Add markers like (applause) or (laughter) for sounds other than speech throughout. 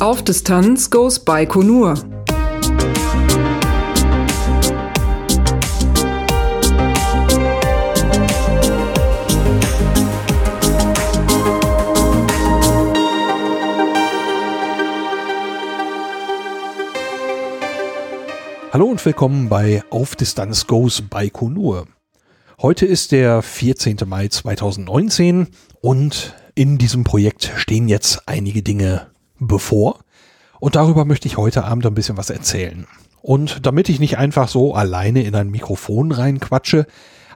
Auf Distanz goes Baikonur. Hallo und willkommen bei Auf Distanz Goes Baikonur. Heute ist der 14. Mai 2019 und in diesem Projekt stehen jetzt einige Dinge bevor. Und darüber möchte ich heute Abend ein bisschen was erzählen. Und damit ich nicht einfach so alleine in ein Mikrofon reinquatsche,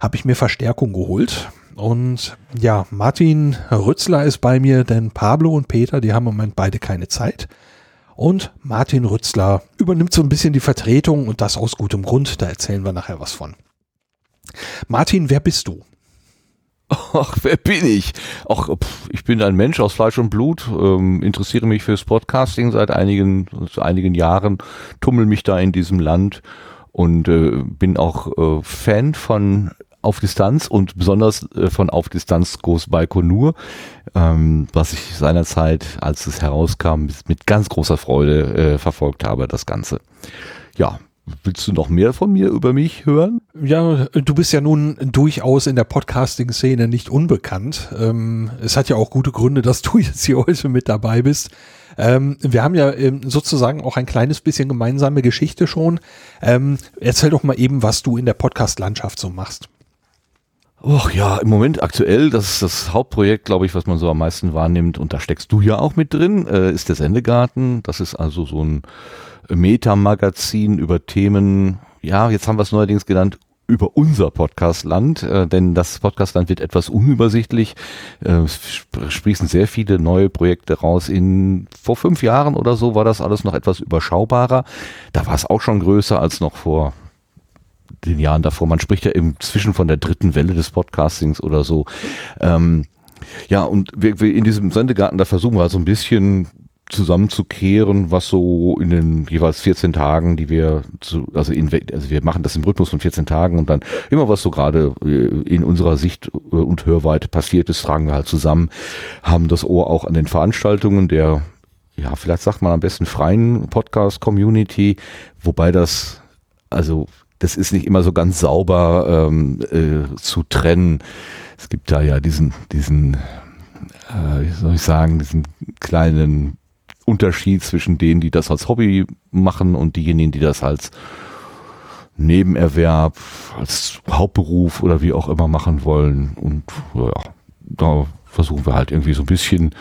habe ich mir Verstärkung geholt. Und ja, Martin Rützler ist bei mir, denn Pablo und Peter, die haben im Moment beide keine Zeit. Und Martin Rützler übernimmt so ein bisschen die Vertretung und das aus gutem Grund. Da erzählen wir nachher was von. Martin, wer bist du? Ach, wer bin ich? Ach, ich bin ein Mensch aus Fleisch und Blut, ähm, interessiere mich fürs Podcasting seit einigen, seit einigen Jahren, tummel mich da in diesem Land und äh, bin auch äh, Fan von auf Distanz und besonders äh, von Auf Distanz Groß Baikonur, ähm, was ich seinerzeit, als es herauskam, mit ganz großer Freude äh, verfolgt habe, das Ganze. Ja, Willst du noch mehr von mir über mich hören? Ja, du bist ja nun durchaus in der Podcasting-Szene nicht unbekannt. Ähm, es hat ja auch gute Gründe, dass du (laughs) jetzt hier heute mit dabei bist. Ähm, wir haben ja ähm, sozusagen auch ein kleines bisschen gemeinsame Geschichte schon. Ähm, erzähl doch mal eben, was du in der Podcast-Landschaft so machst. Och ja, im Moment aktuell, das ist das Hauptprojekt, glaube ich, was man so am meisten wahrnimmt, und da steckst du ja auch mit drin, äh, ist der Sendegarten. Das ist also so ein Metamagazin über Themen, ja, jetzt haben wir es neuerdings genannt, über unser Podcastland, äh, denn das Podcastland wird etwas unübersichtlich. Äh, es sprießen sehr viele neue Projekte raus. In vor fünf Jahren oder so war das alles noch etwas überschaubarer. Da war es auch schon größer als noch vor den Jahren davor. Man spricht ja inzwischen von der dritten Welle des Podcastings oder so. Ähm, ja, und wir, wir in diesem Sendegarten, da versuchen wir so ein bisschen zusammenzukehren, was so in den jeweils 14 Tagen, die wir zu, also in, also wir machen das im Rhythmus von 14 Tagen und dann immer was so gerade äh, in unserer Sicht äh, und Hörweite passiert ist, tragen wir halt zusammen, haben das Ohr auch an den Veranstaltungen der ja, vielleicht sagt man am besten freien Podcast-Community, wobei das, also das ist nicht immer so ganz sauber ähm, äh, zu trennen. Es gibt da ja diesen, diesen, äh, wie soll ich sagen, diesen kleinen Unterschied zwischen denen, die das als Hobby machen und diejenigen, die das als Nebenerwerb, als Hauptberuf oder wie auch immer machen wollen. Und ja, da versuchen wir halt irgendwie so ein bisschen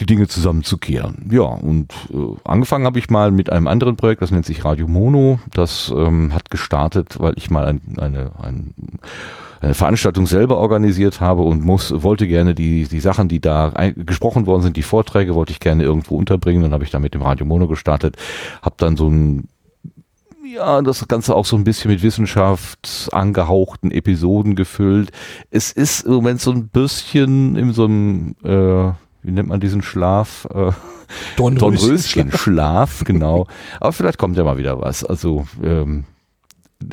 die Dinge zusammenzukehren. Ja, und äh, angefangen habe ich mal mit einem anderen Projekt, das nennt sich Radio Mono. Das ähm, hat gestartet, weil ich mal ein, eine, ein, eine Veranstaltung selber organisiert habe und muss, wollte gerne die, die Sachen, die da gesprochen worden sind, die Vorträge, wollte ich gerne irgendwo unterbringen. Dann habe ich da mit dem Radio Mono gestartet, habe dann so ein ja, das Ganze auch so ein bisschen mit Wissenschaft angehauchten Episoden gefüllt. Es ist im Moment so ein bisschen in so einem äh, wie nennt man diesen Schlaf? Äh, Dornröschen-Schlaf, genau. (laughs) Aber vielleicht kommt ja mal wieder was. Also ähm,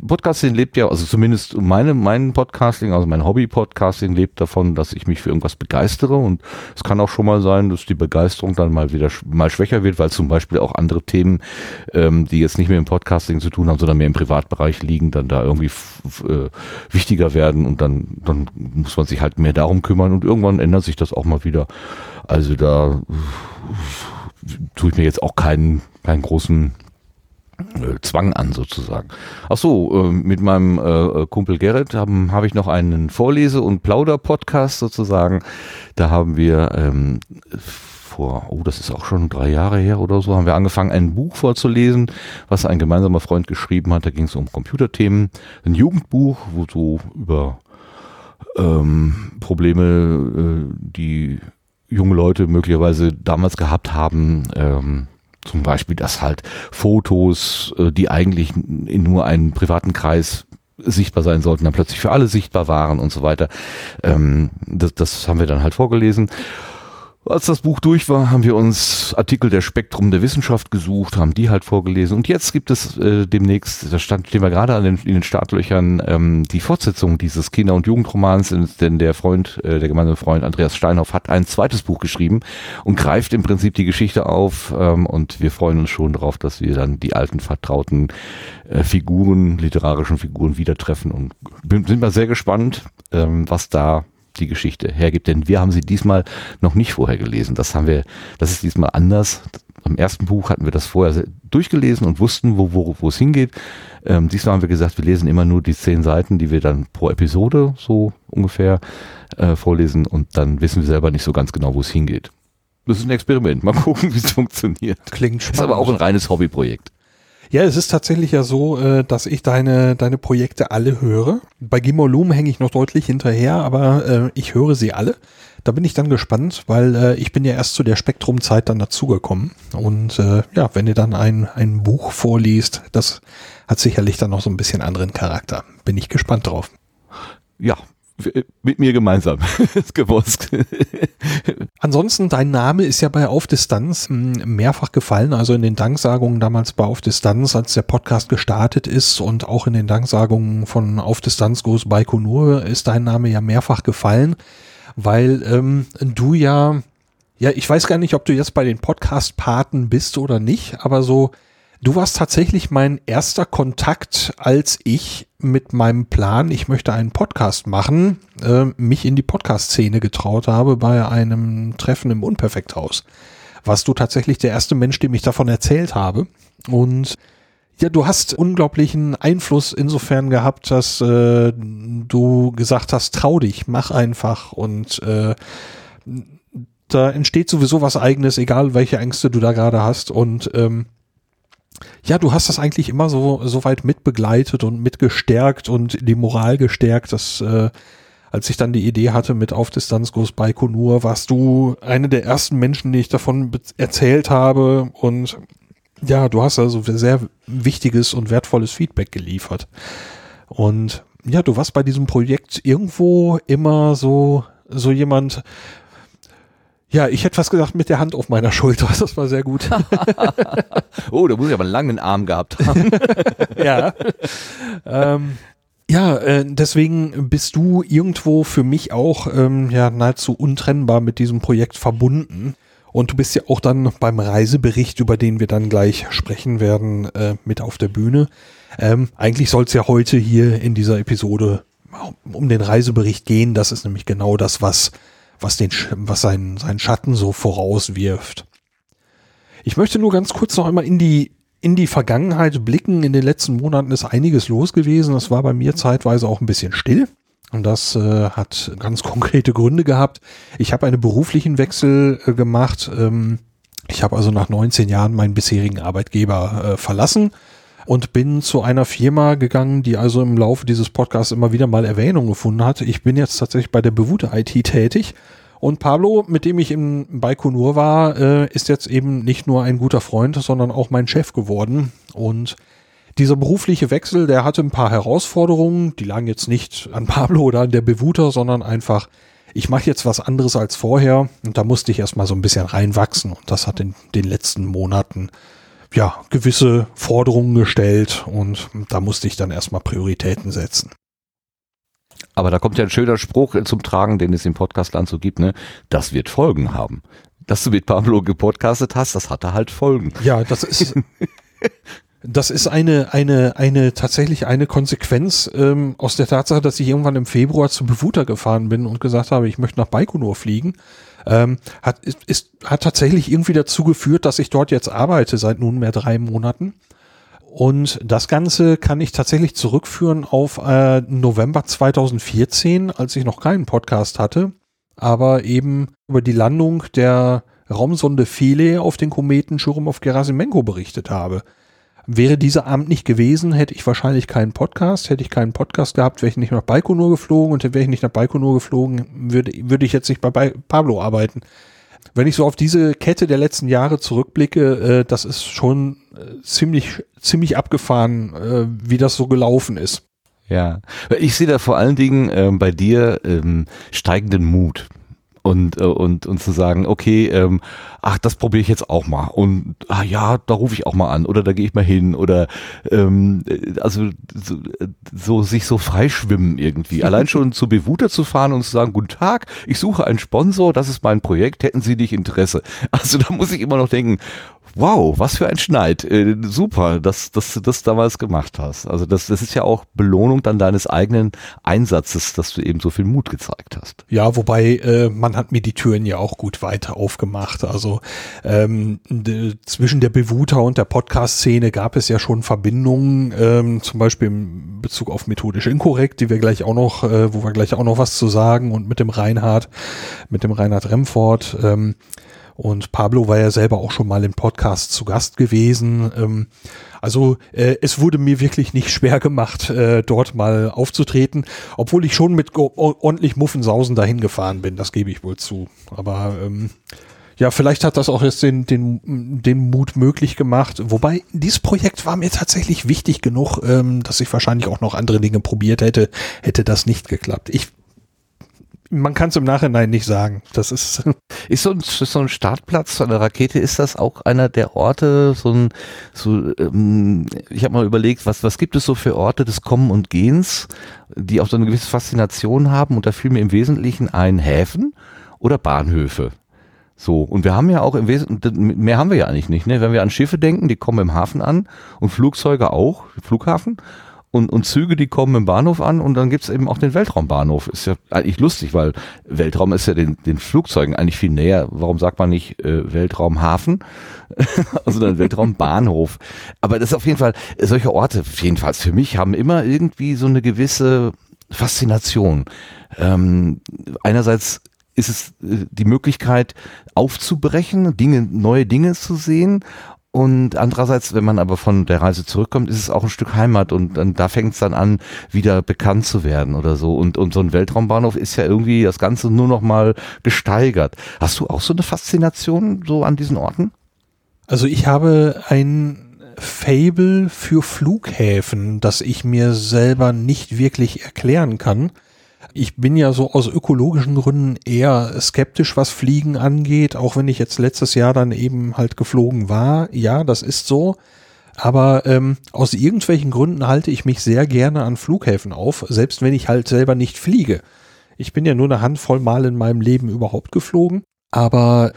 Podcasting lebt ja, also zumindest meine, mein Podcasting, also mein Hobby-Podcasting lebt davon, dass ich mich für irgendwas begeistere. Und es kann auch schon mal sein, dass die Begeisterung dann mal wieder mal schwächer wird, weil zum Beispiel auch andere Themen, ähm, die jetzt nicht mehr im Podcasting zu tun haben, sondern mehr im Privatbereich liegen, dann da irgendwie äh, wichtiger werden. Und dann, dann muss man sich halt mehr darum kümmern. Und irgendwann ändert sich das auch mal wieder. Also da äh, tue ich mir jetzt auch keinen, keinen großen Zwang an sozusagen. Ach so, äh, mit meinem äh, Kumpel Gerrit habe ich noch einen Vorlese- und Plauder-Podcast sozusagen. Da haben wir ähm, vor, oh, das ist auch schon drei Jahre her oder so, haben wir angefangen, ein Buch vorzulesen, was ein gemeinsamer Freund geschrieben hat. Da ging es um Computerthemen, ein Jugendbuch, wo so über ähm, Probleme, äh, die junge Leute möglicherweise damals gehabt haben, ähm, zum Beispiel, dass halt Fotos, äh, die eigentlich in nur einem privaten Kreis sichtbar sein sollten, dann plötzlich für alle sichtbar waren und so weiter. Ähm, das, das haben wir dann halt vorgelesen. Als das Buch durch war, haben wir uns Artikel der Spektrum der Wissenschaft gesucht, haben die halt vorgelesen. Und jetzt gibt es äh, demnächst, da stand, stehen wir gerade an den, in den Startlöchern, ähm, die Fortsetzung dieses Kinder- und Jugendromans, denn der Freund, äh, der gemeinsame Freund Andreas Steinhoff hat ein zweites Buch geschrieben und greift im Prinzip die Geschichte auf. Ähm, und wir freuen uns schon darauf, dass wir dann die alten vertrauten äh, Figuren, literarischen Figuren wieder treffen und sind mal sehr gespannt, ähm, was da die Geschichte hergibt. Denn wir haben sie diesmal noch nicht vorher gelesen. Das haben wir, das ist diesmal anders. Am ersten Buch hatten wir das vorher durchgelesen und wussten, wo, wo, wo es hingeht. Ähm, diesmal haben wir gesagt, wir lesen immer nur die zehn Seiten, die wir dann pro Episode so ungefähr äh, vorlesen und dann wissen wir selber nicht so ganz genau, wo es hingeht. Das ist ein Experiment. Mal (laughs) gucken, wie es funktioniert. Klingt spannend. Ist aber auch ein reines Hobbyprojekt. Ja, es ist tatsächlich ja so, äh, dass ich deine, deine Projekte alle höre. Bei Gimolum hänge ich noch deutlich hinterher, aber äh, ich höre sie alle. Da bin ich dann gespannt, weil äh, ich bin ja erst zu der Spektrumzeit dann dazugekommen. Und äh, ja, wenn ihr dann ein, ein Buch vorliest, das hat sicherlich dann noch so ein bisschen anderen Charakter. Bin ich gespannt drauf. Ja, mit mir gemeinsam (laughs) gewusst. Ansonsten, dein Name ist ja bei Auf Distanz hm, mehrfach gefallen, also in den Danksagungen damals bei Auf Distanz, als der Podcast gestartet ist und auch in den Danksagungen von Auf Distanz Goes Baikonur ist dein Name ja mehrfach gefallen, weil ähm, du ja, ja, ich weiß gar nicht, ob du jetzt bei den Podcast-Paten bist oder nicht, aber so Du warst tatsächlich mein erster Kontakt, als ich mit meinem Plan, ich möchte einen Podcast machen, äh, mich in die Podcast-Szene getraut habe bei einem Treffen im Unperfekthaus. Warst du tatsächlich der erste Mensch, dem ich davon erzählt habe. Und ja, du hast unglaublichen Einfluss insofern gehabt, dass äh, du gesagt hast, trau dich, mach einfach und äh, da entsteht sowieso was eigenes, egal welche Ängste du da gerade hast und ähm, ja, du hast das eigentlich immer so, so weit mitbegleitet und mitgestärkt und die Moral gestärkt, dass äh, als ich dann die Idee hatte mit Auf Distanz Goes Baikonur, warst du eine der ersten Menschen, die ich davon erzählt habe und ja, du hast also sehr wichtiges und wertvolles Feedback geliefert. Und ja, du warst bei diesem Projekt irgendwo immer so, so jemand, ja, ich hätte was gesagt mit der Hand auf meiner Schulter. Das war sehr gut. (laughs) oh, da muss ich aber einen langen Arm gehabt haben. (laughs) ja. Ähm, ja, äh, deswegen bist du irgendwo für mich auch ähm, ja nahezu untrennbar mit diesem Projekt verbunden. Und du bist ja auch dann beim Reisebericht, über den wir dann gleich sprechen werden, äh, mit auf der Bühne. Ähm, eigentlich soll es ja heute hier in dieser Episode um den Reisebericht gehen. Das ist nämlich genau das, was was den, was seinen, seinen Schatten so vorauswirft. Ich möchte nur ganz kurz noch einmal in die, in die Vergangenheit blicken. In den letzten Monaten ist einiges los gewesen. Das war bei mir zeitweise auch ein bisschen still. Und das äh, hat ganz (laughs) konkrete Gründe gehabt. Ich habe einen beruflichen Wechsel äh, gemacht. Ähm, ich habe also nach 19 Jahren meinen bisherigen Arbeitgeber äh, verlassen und bin zu einer Firma gegangen, die also im Laufe dieses Podcasts immer wieder mal Erwähnung gefunden hat. Ich bin jetzt tatsächlich bei der Bewute IT tätig. Und Pablo, mit dem ich im Baikonur war, äh, ist jetzt eben nicht nur ein guter Freund, sondern auch mein Chef geworden. Und dieser berufliche Wechsel, der hatte ein paar Herausforderungen, die lagen jetzt nicht an Pablo oder an der Bewuter, sondern einfach, ich mache jetzt was anderes als vorher und da musste ich erstmal so ein bisschen reinwachsen und das hat in den letzten Monaten ja, gewisse Forderungen gestellt und da musste ich dann erstmal Prioritäten setzen. Aber da kommt ja ein schöner Spruch zum Tragen, den es im Podcastland so gibt, ne? Das wird Folgen haben. Dass du mit Pablo gepodcastet hast, das hatte halt Folgen. Ja, das ist, (laughs) das ist eine, eine, eine, tatsächlich eine Konsequenz ähm, aus der Tatsache, dass ich irgendwann im Februar zu Bewuter gefahren bin und gesagt habe, ich möchte nach Baikonur fliegen ähm, hat, ist, ist, hat tatsächlich irgendwie dazu geführt, dass ich dort jetzt arbeite seit nunmehr drei Monaten. Und das Ganze kann ich tatsächlich zurückführen auf äh, November 2014, als ich noch keinen Podcast hatte, aber eben über die Landung der Raumsonde Philae auf den Kometen Churyumov-Gerasimenko berichtet habe. Wäre dieser Abend nicht gewesen, hätte ich wahrscheinlich keinen Podcast. Hätte ich keinen Podcast gehabt, wäre ich nicht nach Baikonur geflogen und wäre ich nicht nach Baikonur geflogen, würde, würde ich jetzt nicht bei Pablo arbeiten. Wenn ich so auf diese Kette der letzten Jahre zurückblicke, äh, das ist schon äh, ziemlich, ziemlich abgefahren, äh, wie das so gelaufen ist. Ja, ich sehe da vor allen Dingen äh, bei dir ähm, steigenden Mut. Und, äh, und, und zu sagen, okay, ähm, ach, das probiere ich jetzt auch mal und ah ja, da rufe ich auch mal an oder da gehe ich mal hin oder ähm, äh, also so, so sich so freischwimmen irgendwie. (laughs) Allein schon zu Bewuter zu fahren und zu sagen, guten Tag, ich suche einen Sponsor, das ist mein Projekt, hätten Sie nicht Interesse? (laughs) Also da muss ich immer noch denken, wow, was für ein Schneid. Äh, super, dass, dass du das damals gemacht hast. Also das, das ist ja auch Belohnung dann deines eigenen Einsatzes, dass du eben so viel Mut gezeigt hast. Ja, wobei äh, man hat mir die Türen ja auch gut weiter aufgemacht. Also ähm, zwischen der Bewuter und der Podcast-Szene gab es ja schon Verbindungen, ähm, zum Beispiel in Bezug auf methodisch inkorrekt, die wir gleich auch noch, äh, wo wir gleich auch noch was zu sagen und mit dem Reinhard, mit dem Reinhard Remford. Ähm, und Pablo war ja selber auch schon mal im Podcast zu Gast gewesen. Ähm, also äh, es wurde mir wirklich nicht schwer gemacht, äh, dort mal aufzutreten, obwohl ich schon mit ordentlich Muffensausen dahin gefahren bin, das gebe ich wohl zu. Aber ähm, ja, vielleicht hat das auch jetzt den, den, den Mut möglich gemacht. Wobei, dieses Projekt war mir tatsächlich wichtig genug, ähm, dass ich wahrscheinlich auch noch andere Dinge probiert hätte, hätte das nicht geklappt. Ich man kann es im Nachhinein nicht sagen. Das ist. (laughs) Ist so ein, so ein Startplatz einer Rakete, ist das auch einer der Orte, so ein, so, ähm, ich habe mal überlegt, was, was gibt es so für Orte des Kommen und Gehens, die auch so eine gewisse Faszination haben und da fiel mir im Wesentlichen ein Häfen oder Bahnhöfe. So, und wir haben ja auch im Wesentlichen, mehr haben wir ja eigentlich nicht, ne? Wenn wir an Schiffe denken, die kommen im Hafen an und Flugzeuge auch, Flughafen und, und Züge, die kommen im Bahnhof an und dann gibt's eben auch den Weltraumbahnhof. Ist ja eigentlich lustig, weil Weltraum ist ja den, den Flugzeugen eigentlich viel näher. Warum sagt man nicht äh, Weltraumhafen, (laughs) also dann Weltraumbahnhof? Aber das ist auf jeden Fall, solche Orte, jedenfalls für mich, haben immer irgendwie so eine gewisse Faszination. Ähm, einerseits ist es äh, die Möglichkeit aufzubrechen, Dinge, neue Dinge zu sehen und andererseits, wenn man aber von der Reise zurückkommt, ist es auch ein Stück Heimat und, und da fängt es dann an, wieder bekannt zu werden oder so. Und, und so ein Weltraumbahnhof ist ja irgendwie das Ganze nur noch mal gesteigert. Hast du auch so eine Faszination so an diesen Orten? Also ich habe ein Fable für Flughäfen, das ich mir selber nicht wirklich erklären kann ich bin ja so aus ökologischen Gründen eher skeptisch, was Fliegen angeht, auch wenn ich jetzt letztes Jahr dann eben halt geflogen war. Ja, das ist so. Aber ähm, aus irgendwelchen Gründen halte ich mich sehr gerne an Flughäfen auf, selbst wenn ich halt selber nicht fliege. Ich bin ja nur eine Handvoll Mal in meinem Leben überhaupt geflogen, aber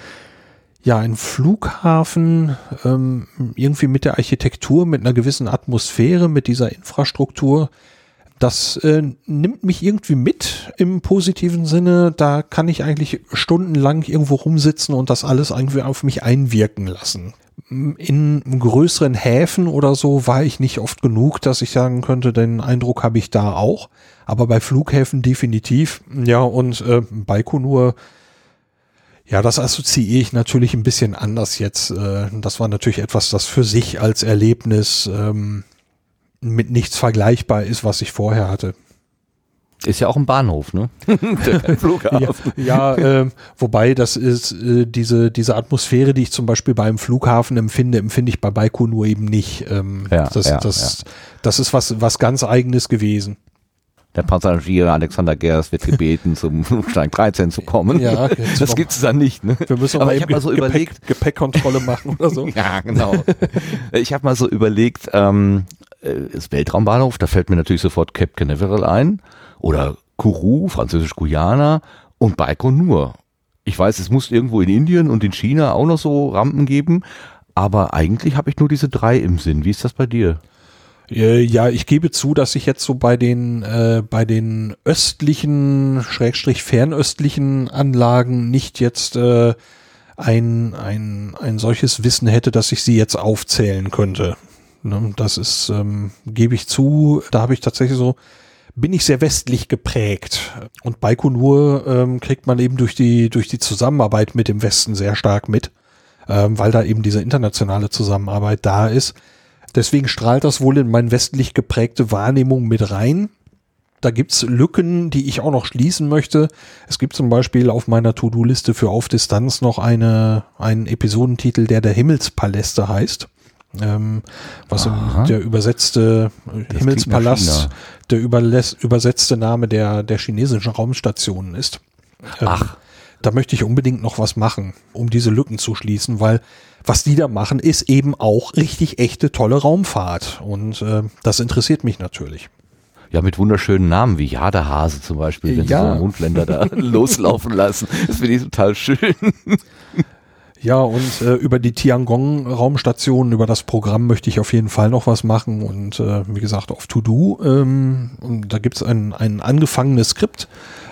ja, ein Flughafen ähm, irgendwie mit der Architektur, mit einer gewissen Atmosphäre, mit dieser Infrastruktur, das äh, nimmt mich irgendwie mit im positiven Sinne. Da kann ich eigentlich stundenlang irgendwo rumsitzen und das alles irgendwie auf mich einwirken lassen. In größeren Häfen oder so war ich nicht oft genug, dass ich sagen könnte, den Eindruck habe ich da auch. Aber bei Flughäfen definitiv. Ja, und äh, Baikonur, ja, das assoziiere ich natürlich ein bisschen anders jetzt. Äh, das war natürlich etwas, das für sich als Erlebnis ähm, mit nichts vergleichbar ist, was ich vorher hatte. Ist ja auch ein Bahnhof, ne? (laughs) Flughafen. ja, ja äh, wobei das ist äh, diese diese Atmosphäre, die ich zum Beispiel beim Flughafen empfinde, empfinde ich bei Baikonur eben nicht. Ähm, ja, das, ja, das, ja. das ist was was ganz Eigenes gewesen. Der Passagier Alexander Gers wird gebeten, zum (laughs) Flugsteig 13 zu kommen. Ja, okay, das gibt es dann nicht. Ne? Wir müssen aber ich habe mal so Gepäck, überlegt, Gepäckkontrolle machen oder so. (laughs) ja, genau. Ich habe mal so überlegt, ähm, äh, das Weltraumbahnhof, da fällt mir natürlich sofort Cape Canaveral ein oder Kourou, französisch-Guyana und Baikonur. Ich weiß, es muss irgendwo in Indien und in China auch noch so Rampen geben, aber eigentlich habe ich nur diese drei im Sinn. Wie ist das bei dir? Äh, ja, ich gebe zu, dass ich jetzt so bei den äh, bei den östlichen Schrägstrich fernöstlichen Anlagen nicht jetzt äh, ein ein ein solches Wissen hätte, dass ich sie jetzt aufzählen könnte. Ne, das ist, ähm, gebe ich zu, da habe ich tatsächlich so, bin ich sehr westlich geprägt. Und Baikonur ähm, kriegt man eben durch die, durch die Zusammenarbeit mit dem Westen sehr stark mit, ähm, weil da eben diese internationale Zusammenarbeit da ist. Deswegen strahlt das wohl in meine westlich geprägte Wahrnehmung mit rein. Da gibt's Lücken, die ich auch noch schließen möchte. Es gibt zum Beispiel auf meiner To-Do-Liste für Auf Distanz noch eine, einen Episodentitel, der der Himmelspaläste heißt ähm, was Aha. der übersetzte das Himmelspalast, der übersetzte Name der, der chinesischen Raumstationen ist. Ähm, Ach. da möchte ich unbedingt noch was machen, um diese Lücken zu schließen, weil was die da machen, ist eben auch richtig echte tolle Raumfahrt. Und äh, das interessiert mich natürlich. Ja, mit wunderschönen Namen wie Jadehase zum Beispiel, wenn Ja. sie so Mondländer da (laughs) loslaufen lassen. Das finde ich total schön. (laughs) Ja, und äh, über die Tiangong-Raumstation, über das Programm möchte ich auf jeden Fall noch was machen. Und äh, wie gesagt, auf To-Do, ähm, und da gibt's ein, ein angefangenes Skript,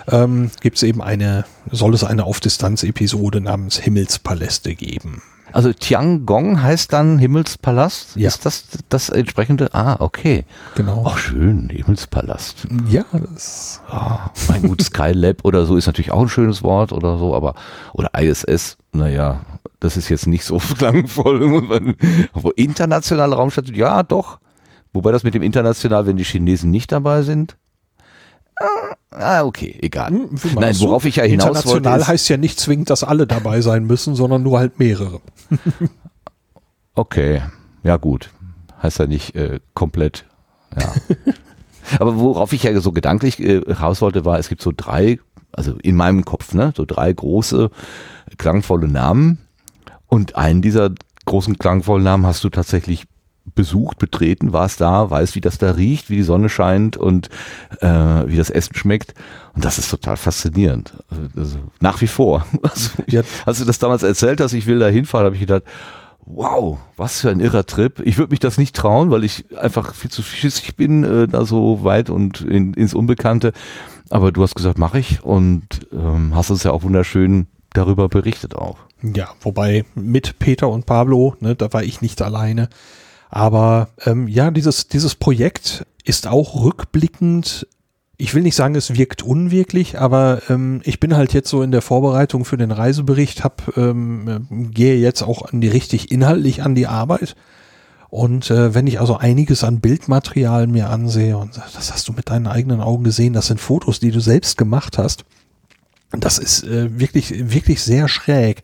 ähm, gibt's eben eine, soll es eine Auf-Distanz-Episode namens Himmelspaläste geben. Also Tiangong heißt dann Himmelspalast? Ja. Ist das das entsprechende? Ah, okay. Genau. Ach schön, Himmelspalast. Ja, das, Ah, mein gut, Skylab oder so ist natürlich auch ein schönes Wort oder so, aber oder ISS, naja, das ist jetzt nicht so (laughs) klangvoll. Aber internationale Raumstation, ja doch. Wobei das mit dem international, wenn die Chinesen nicht dabei sind. Ah, okay, egal. Hm, Nein, worauf ich ja hinaus wollte, International heißt ja nicht zwingend, dass alle dabei sein müssen, sondern nur halt mehrere. (laughs) Okay, ja gut. Heißt ja nicht äh, komplett. Ja. (laughs) Aber worauf ich ja so gedanklich äh, raus wollte, war, es gibt so drei, also in meinem Kopf, ne, so drei große, klangvolle Namen. Und einen dieser großen klangvollen Namen hast du tatsächlich besucht, betreten, warst da, weißt, wie das da riecht, wie die Sonne scheint und äh, wie das Essen schmeckt. Und das ist total faszinierend. Also, nach wie vor. (laughs) Also, Ja. als du das damals erzählt hast, ich will da hinfahren, habe ich gedacht, wow, was für ein irrer Trip. Ich würde mich das nicht trauen, weil ich einfach viel zu schissig bin, äh, da so weit und in, ins Unbekannte. Aber du hast gesagt, mache ich und ähm, hast uns ja auch wunderschön darüber berichtet auch. Ja, wobei mit Peter und Pablo, ne, da war ich nicht alleine. Aber ähm, ja, dieses, dieses Projekt ist auch rückblickend, ich will nicht sagen, es wirkt unwirklich, aber ähm, ich bin halt jetzt so in der Vorbereitung für den Reisebericht, hab, ähm, äh, gehe jetzt auch an die richtig inhaltlich an die Arbeit. Und äh, wenn ich also einiges an Bildmaterial mir ansehe und das hast du mit deinen eigenen Augen gesehen, das sind Fotos, die du selbst gemacht hast, das ist äh, wirklich, wirklich sehr schräg.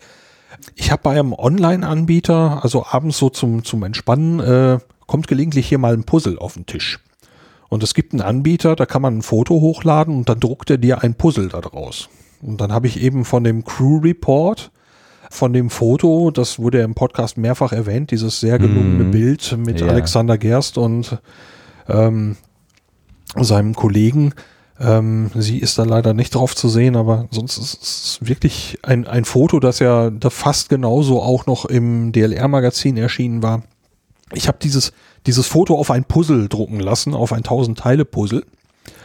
Ich habe bei einem Online-Anbieter, also abends so zum, zum Entspannen, äh, kommt gelegentlich hier mal ein Puzzle auf den Tisch. Und es gibt einen Anbieter, da kann man ein Foto hochladen und dann druckt er dir ein Puzzle da draus. Und dann habe ich eben von dem Crew Report, von dem Foto, das wurde ja im Podcast mehrfach erwähnt, dieses sehr gelungene Mhm. Bild mit Ja. Alexander Gerst und ähm, seinem Kollegen. Ähm, sie ist da leider nicht drauf zu sehen, aber sonst ist es wirklich ein, ein Foto, das ja da fast genauso auch noch im DLR-Magazin erschienen war. Ich habe dieses, dieses Foto auf ein Puzzle drucken lassen, auf ein 1000-Teile-Puzzle.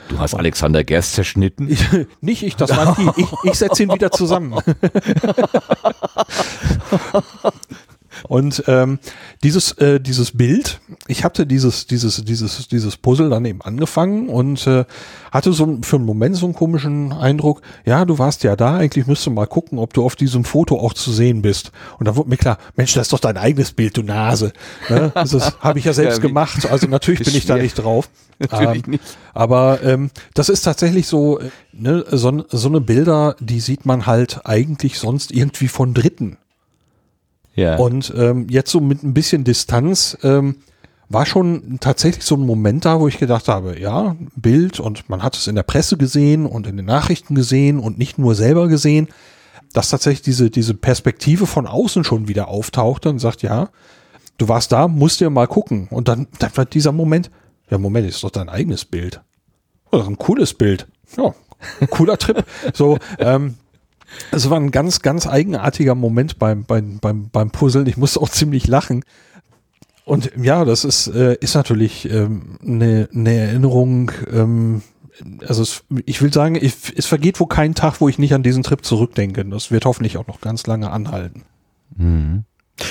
Du hast Alexander Gerst zerschnitten. Ich, (laughs) nicht ich, das waren die. Ich, ich setze ihn wieder zusammen. (laughs) Und ähm, dieses, äh, dieses Bild, ich hatte dieses, dieses, dieses, dieses Puzzle dann eben angefangen und äh, hatte so für einen Moment so einen komischen Eindruck, ja, du warst ja da, eigentlich müsstest du mal gucken, ob du auf diesem Foto auch zu sehen bist. Und dann wurde mir klar, Mensch, das ist doch dein eigenes Bild, du Nase. Ne? Das habe ich ja selbst (laughs) Ja, gemacht, also natürlich bin ich da Schwer. nicht drauf. (laughs) Natürlich Ähm, nicht. aber ähm, das ist tatsächlich so, äh, ne, so, so eine Bilder, die sieht man halt eigentlich sonst irgendwie von Dritten. Ja. Und ähm, jetzt so mit ein bisschen Distanz ähm, war schon tatsächlich so ein Moment da, wo ich gedacht habe, ja, Bild und man hat es in der Presse gesehen und in den Nachrichten gesehen und nicht nur selber gesehen, dass tatsächlich diese, diese Perspektive von außen schon wieder auftauchte und sagt, ja, du warst da, musst dir mal gucken. Und dann, dann war dieser Moment, ja, Moment, ist doch dein eigenes Bild. Ist ein cooles Bild. Ja, cooler Trip. So, ähm, es war ein ganz, ganz eigenartiger Moment beim, beim, beim, beim Puzzeln. Ich musste auch ziemlich lachen. Und ja, das ist, äh, ist natürlich ähm, eine, eine Erinnerung. Ähm, also es, ich will sagen, ich, es vergeht wohl kein Tag, wo ich nicht an diesen Trip zurückdenke. Das wird hoffentlich auch noch ganz lange anhalten. Mhm.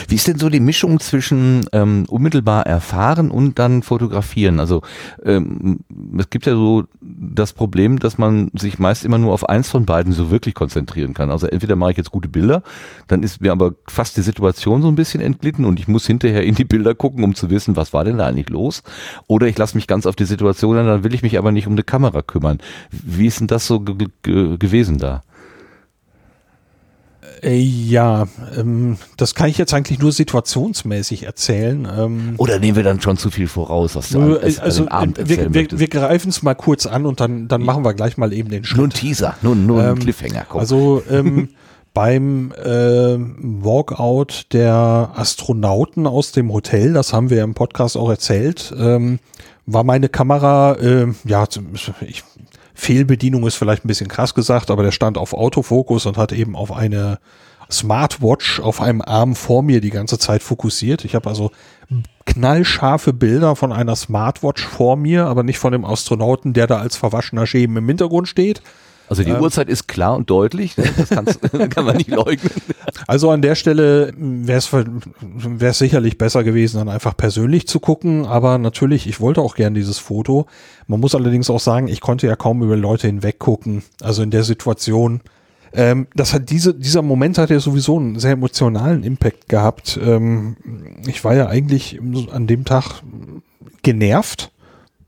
Wie ist denn so die Mischung zwischen ähm, unmittelbar erfahren und dann fotografieren? Also ähm, es gibt ja so das Problem, dass man sich meist immer nur auf eins von beiden so wirklich konzentrieren kann. Also entweder mache ich jetzt gute Bilder, dann ist mir aber fast die Situation so ein bisschen entglitten und ich muss hinterher in die Bilder gucken, um zu wissen, was war denn da eigentlich los? Oder ich lasse mich ganz auf die Situation ein, dann will ich mich aber nicht um eine Kamera kümmern. Wie ist denn das so ge ge gewesen da? Äh, ja, ähm, das kann ich jetzt eigentlich nur situationsmäßig erzählen. Ähm, Oder nehmen wir dann schon zu viel voraus, was du nur, an, also, Abend wir, erzählen wir, möchtest? wir greifen es mal kurz an und dann, dann machen wir gleich mal eben den Schritt. nur ein Teaser, nur, nur ein Ähm, Cliffhanger. Komm. Also ähm, (laughs) beim ähm, Walkout der Astronauten aus dem Hotel, das haben wir im Podcast auch erzählt, ähm, war meine Kamera, ähm, ja, ich, Fehlbedienung ist vielleicht ein bisschen krass gesagt, aber der stand auf Autofokus und hat eben auf eine Smartwatch auf einem Arm vor mir die ganze Zeit fokussiert. Ich habe also knallscharfe Bilder von einer Smartwatch vor mir, aber nicht von dem Astronauten, der da als verwaschener Schemen im Hintergrund steht. Also die Uhrzeit ist klar und deutlich, ne? (laughs) das kann man nicht leugnen. Also an der Stelle wäre es sicherlich besser gewesen, dann einfach persönlich zu gucken. Aber natürlich, ich wollte auch gern dieses Foto. Man muss allerdings auch sagen, ich konnte ja kaum über Leute hinweg gucken. Also in der Situation. Ähm, das hat diese, dieser Moment hat ja sowieso einen sehr emotionalen Impact gehabt. Ähm, ich war ja eigentlich an dem Tag genervt.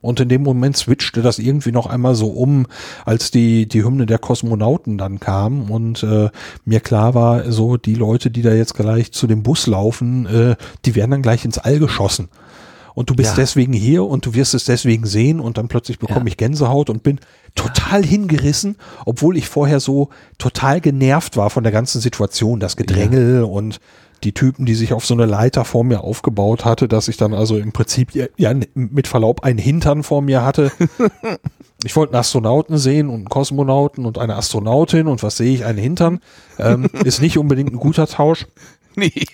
Und in dem Moment switchte das irgendwie noch einmal so um, als die, die Hymne der Kosmonauten dann kam und äh, mir klar war, so die Leute, die da jetzt gleich zu dem Bus laufen, äh, die werden dann gleich ins All geschossen. Und du bist Ja. deswegen hier und du wirst es deswegen sehen und dann plötzlich bekomme Ja. ich Gänsehaut und bin total hingerissen, obwohl ich vorher so total genervt war von der ganzen Situation, das Gedrängel und die Typen, die sich auf so eine Leiter vor mir aufgebaut hatte, dass ich dann also im Prinzip ja, mit Verlaub einen Hintern vor mir hatte. (laughs) Ich wollte einen Astronauten sehen und einen Kosmonauten und eine Astronautin und was sehe ich? Einen Hintern. Ähm, (laughs) ist nicht unbedingt ein guter Tausch. (laughs) Nee.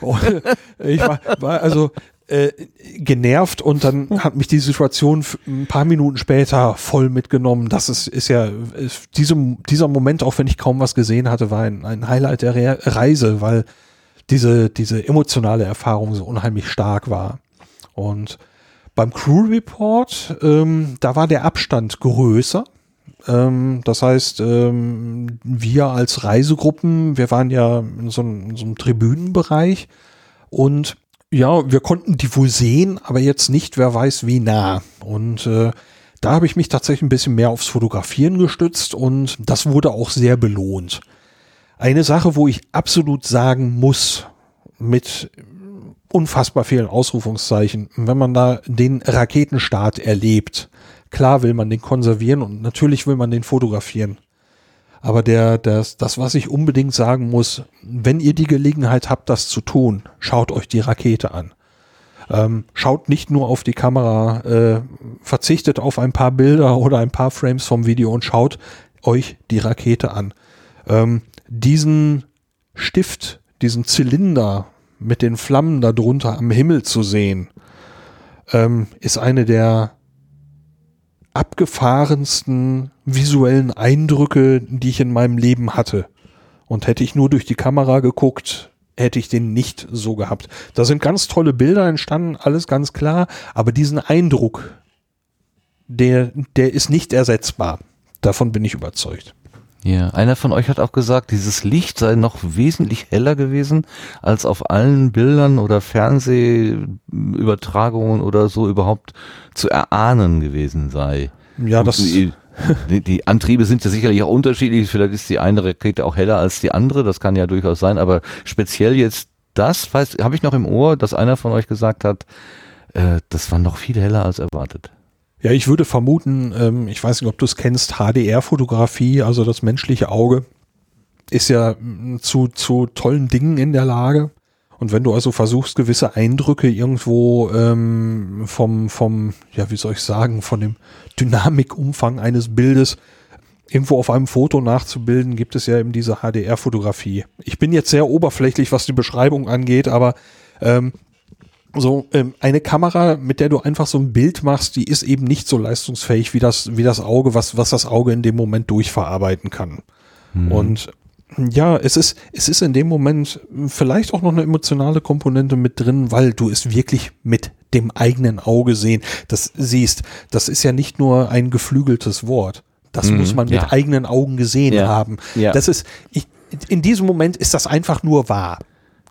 Und ich war, war also äh, genervt und dann hat mich die Situation ein paar Minuten später voll mitgenommen. Das ist, ist ja, ist diesem, dieser Moment, auch wenn ich kaum was gesehen hatte, war ein, ein Highlight der Re Reise, weil diese, diese emotionale Erfahrung so unheimlich stark war. Und beim Crew Report, ähm, da war der Abstand größer. Ähm, das heißt, ähm, wir als Reisegruppen, wir waren ja in so einem, in so einem Tribünenbereich und ja, wir konnten die wohl sehen, aber jetzt nicht, wer weiß wie nah. Und äh, da habe ich mich tatsächlich ein bisschen mehr aufs Fotografieren gestützt und das wurde auch sehr belohnt. Eine Sache, wo ich absolut sagen muss, mit unfassbar vielen Ausrufungszeichen, wenn man da den Raketenstart erlebt, klar will man den konservieren und natürlich will man den fotografieren. Aber der, das, das, was ich unbedingt sagen muss, wenn ihr die Gelegenheit habt, das zu tun, schaut euch die Rakete an. Ähm, schaut nicht nur auf die Kamera, äh, verzichtet auf ein paar Bilder oder ein paar Frames vom Video und schaut euch die Rakete an. Ähm, diesen Stift, diesen Zylinder mit den Flammen darunter am Himmel zu sehen, ähm, ist eine der abgefahrensten visuellen Eindrücke, die ich in meinem Leben hatte. Und hätte ich nur durch die Kamera geguckt, hätte ich den nicht so gehabt. Da sind ganz tolle Bilder entstanden, alles ganz klar, aber diesen Eindruck, der, der ist nicht ersetzbar. Davon bin ich überzeugt. Ja, einer von euch hat auch gesagt, dieses Licht sei noch wesentlich heller gewesen, als auf allen Bildern oder Fernsehübertragungen oder so überhaupt zu erahnen gewesen sei. Ja, das, die, die, die Antriebe sind ja sicherlich auch unterschiedlich. Vielleicht ist die eine Rakete auch heller als die andere. Das kann ja durchaus sein. Aber speziell jetzt das, weiß, habe ich noch im Ohr, dass einer von euch gesagt hat, äh, das war noch viel heller als erwartet. Ja, ich würde vermuten, ähm, ich weiß nicht, ob du es kennst, HDR-Fotografie, also das menschliche Auge, ist ja mm, zu, zu tollen Dingen in der Lage. Und wenn du also versuchst, gewisse Eindrücke irgendwo ähm, vom, vom, ja, wie soll ich sagen, von dem Dynamikumfang eines Bildes irgendwo auf einem Foto nachzubilden, gibt es ja eben diese HDR-Fotografie. Ich bin jetzt sehr oberflächlich, was die Beschreibung angeht, aber ähm, so ähm, eine Kamera, mit der du einfach so ein Bild machst, die ist eben nicht so leistungsfähig wie das wie das Auge, was was das Auge in dem Moment durchverarbeiten kann. Und ja, es ist es ist in dem Moment vielleicht auch noch eine emotionale Komponente mit drin, weil du es wirklich mit dem eigenen Auge sehen, das siehst. Das ist ja nicht nur ein geflügeltes Wort. Das Mhm, muss man mit ja. eigenen Augen gesehen Ja, haben. ja. Das ist ich, in diesem Moment ist das einfach nur wahr.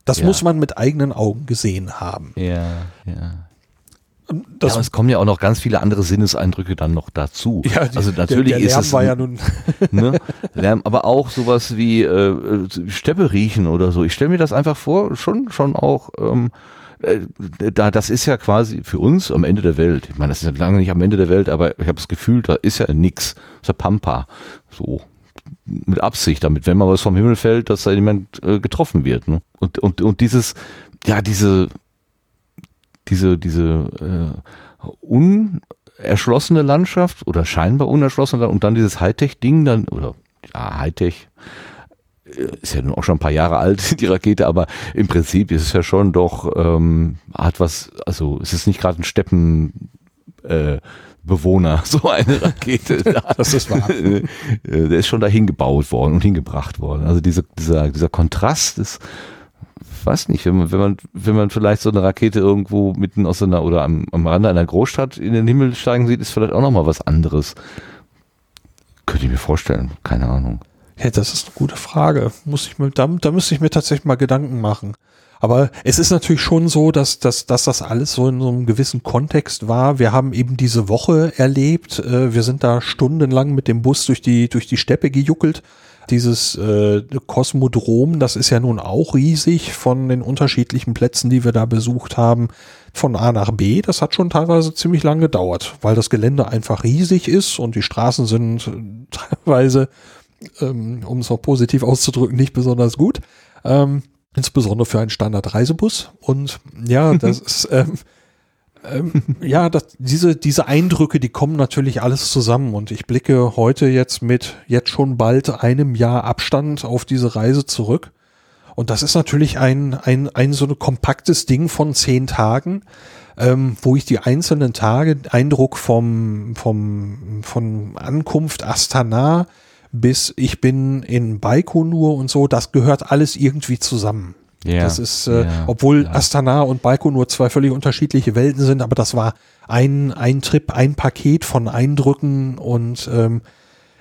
Das Ja. muss man mit eigenen Augen gesehen haben. Ja, ja. Das ja, es kommen ja auch noch ganz viele andere Sinneseindrücke dann noch dazu. Ja, die, also natürlich der, der Lärm ist es war ja nun (laughs) ne, Lärm, aber auch sowas wie äh, Steppe riechen oder so. Ich stelle mir das einfach vor, schon schon auch ähm, äh, da das ist ja quasi für uns am Ende der Welt. Ich meine, das ist ja lange nicht am Ende der Welt, aber ich habe das Gefühl, da ist ja nix. Das ist ja Pampa. So mit Absicht, damit, wenn mal was vom Himmel fällt, dass da jemand äh, getroffen wird. Ne? Und, und, und dieses, ja, diese, diese, diese äh, unerschlossene Landschaft oder scheinbar unerschlossene und dann dieses Hightech-Ding dann, oder ja, Hightech, äh, ist ja nun auch schon ein paar Jahre alt, (laughs) die Rakete, aber im Prinzip ist es ja schon doch, ähm, hat was, also es ist nicht gerade ein Steppen, äh, Bewohner, (laughs) so eine Rakete. (laughs) das ist wahr. Äh, der ist schon dahin gebaut worden und hingebracht worden. Also diese, dieser, dieser Kontrast ist, weiß nicht, wenn man, wenn man, wenn man vielleicht so eine Rakete irgendwo mitten aus einer oder am, am Rande einer Großstadt in den Himmel steigen sieht, ist vielleicht auch nochmal was anderes. Könnte ich mir vorstellen, keine Ahnung. Ja, das ist eine gute Frage. Muss ich mir, da, da müsste ich mir tatsächlich mal Gedanken machen. Aber es ist natürlich schon so, dass, dass, dass das alles so in so einem gewissen Kontext war. Wir haben eben diese Woche erlebt. Äh, wir sind da stundenlang mit dem Bus durch die, durch die Steppe gejuckelt. Dieses äh, Kosmodrom, das ist ja nun auch riesig von den unterschiedlichen Plätzen, die wir da besucht haben, von A nach B. Das hat schon teilweise ziemlich lang gedauert, weil das Gelände einfach riesig ist und die Straßen sind (laughs) teilweise, ähm, um es auch positiv auszudrücken, nicht besonders gut. Ähm, insbesondere für einen Standard-Reisebus. Und ja, (laughs) das ist, ähm, ähm, ja, das, diese, diese Eindrücke, die kommen natürlich alles zusammen. Und ich blicke heute jetzt mit jetzt schon bald einem Jahr Abstand auf diese Reise zurück. Und das ist natürlich ein, ein, ein so ein kompaktes Ding von zehn Tagen, ähm, wo ich die einzelnen Tage Eindruck vom, vom, von Ankunft Astana bis ich bin in Baikonur und so, das gehört alles irgendwie zusammen. Ja, das ist, äh, ja, obwohl ja. Astana und Baikonur zwei völlig unterschiedliche Welten sind, aber das war ein, ein Trip, ein Paket von Eindrücken und ähm,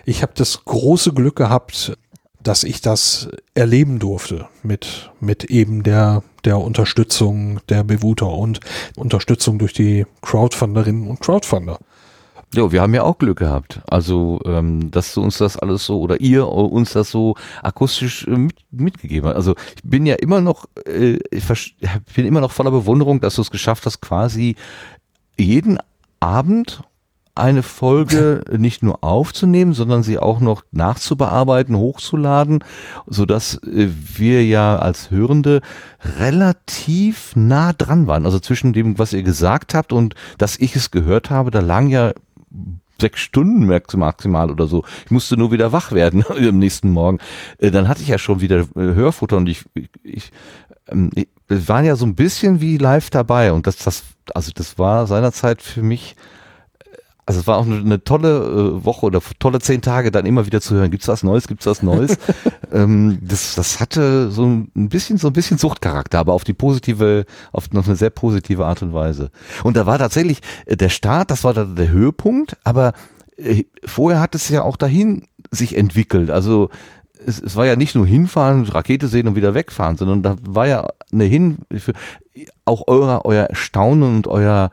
ich habe das große Glück gehabt, dass ich das erleben durfte mit, mit eben der, der Unterstützung der Bewuter und Unterstützung durch die Crowdfunderinnen und Crowdfunder. Ja, wir haben ja auch Glück gehabt. Also, ähm, dass du uns das alles so oder ihr uns das so akustisch äh, mit, mitgegeben habt. Also ich bin ja immer noch, äh, ich bin immer noch voller Bewunderung, dass du es geschafft hast, quasi jeden Abend eine Folge (laughs) nicht nur aufzunehmen, sondern sie auch noch nachzubearbeiten, hochzuladen, so dass äh, wir ja als Hörende relativ nah dran waren. Also zwischen dem, was ihr gesagt habt und dass ich es gehört habe, da lagen ja sechs Stunden maximal oder so. Ich musste nur wieder wach werden (laughs) am nächsten Morgen. Äh, dann hatte ich ja schon wieder äh, Hörfutter und ich, ich, ähm, ich, wir waren ja so ein bisschen wie live dabei und das, das, also das war seinerzeit für mich also es war auch eine, eine tolle äh, Woche oder tolle zehn Tage, dann immer wieder zu hören, gibt's was Neues, gibt's was Neues. (laughs) ähm, das, das hatte so ein bisschen, so ein bisschen Suchtcharakter, aber auf die positive, auf noch eine sehr positive Art und Weise. Und da war tatsächlich äh, der Start, das war da der Höhepunkt, aber äh, vorher hat es ja auch dahin sich entwickelt. Also es, es war ja nicht nur hinfahren, Rakete sehen und wieder wegfahren, sondern da war ja eine Hin, auch euer, euer Staunen und euer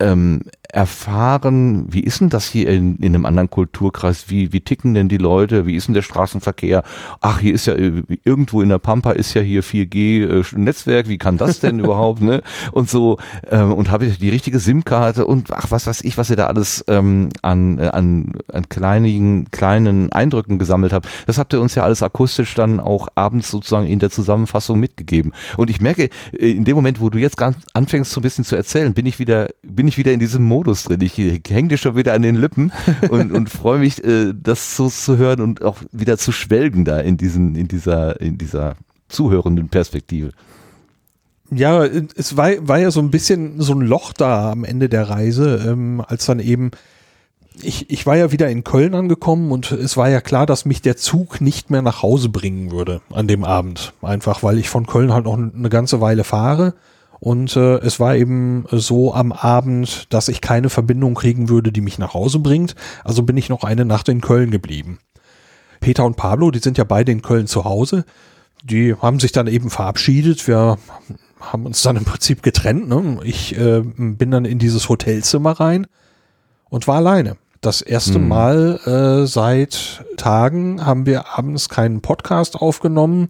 ähm, erfahren, wie ist denn das hier in, in einem anderen Kulturkreis? Wie, wie ticken denn die Leute? Wie ist denn der Straßenverkehr? Ach, hier ist ja äh, irgendwo in der Pampa ist ja hier 4G-Netzwerk. Äh, wie kann das denn (laughs) überhaupt? Ne? Und so, ähm, und habe ich die richtige SIM-Karte und ach, was weiß ich, was ihr da alles ähm, an, äh, an, an kleinen, kleinen Eindrücken gesammelt habt. Das habt ihr uns ja alles akustisch dann auch abends sozusagen in der Zusammenfassung mitgegeben. Und ich merke, in dem Moment, wo du jetzt ganz anfängst, so ein bisschen zu erzählen, bin ich wieder, bin ich wieder in diesem Modus Modus drin. Ich hänge dir schon wieder an den Lippen (laughs) und, und freue mich, äh, das so zu hören und auch wieder zu schwelgen da in diesen, in dieser, in dieser zuhörenden Perspektive. Ja, es war, war ja so ein bisschen so ein Loch da am Ende der Reise, ähm, als dann eben ich, ich war ja wieder in Köln angekommen und es war ja klar, dass mich der Zug nicht mehr nach Hause bringen würde an dem Abend. Einfach weil ich von Köln halt noch eine ganze Weile fahre und äh, es war eben so am Abend, dass ich keine Verbindung kriegen würde, die mich nach Hause bringt. Also bin ich noch eine Nacht in Köln geblieben. Peter und Pablo, die sind ja beide in Köln zu Hause. die haben sich dann eben verabschiedet. Wir haben uns dann im Prinzip getrennt. Ne? Ich äh, bin dann in dieses Hotelzimmer rein und war alleine. Das erste Hm. Mal äh, seit Tagen haben wir abends keinen Podcast aufgenommen.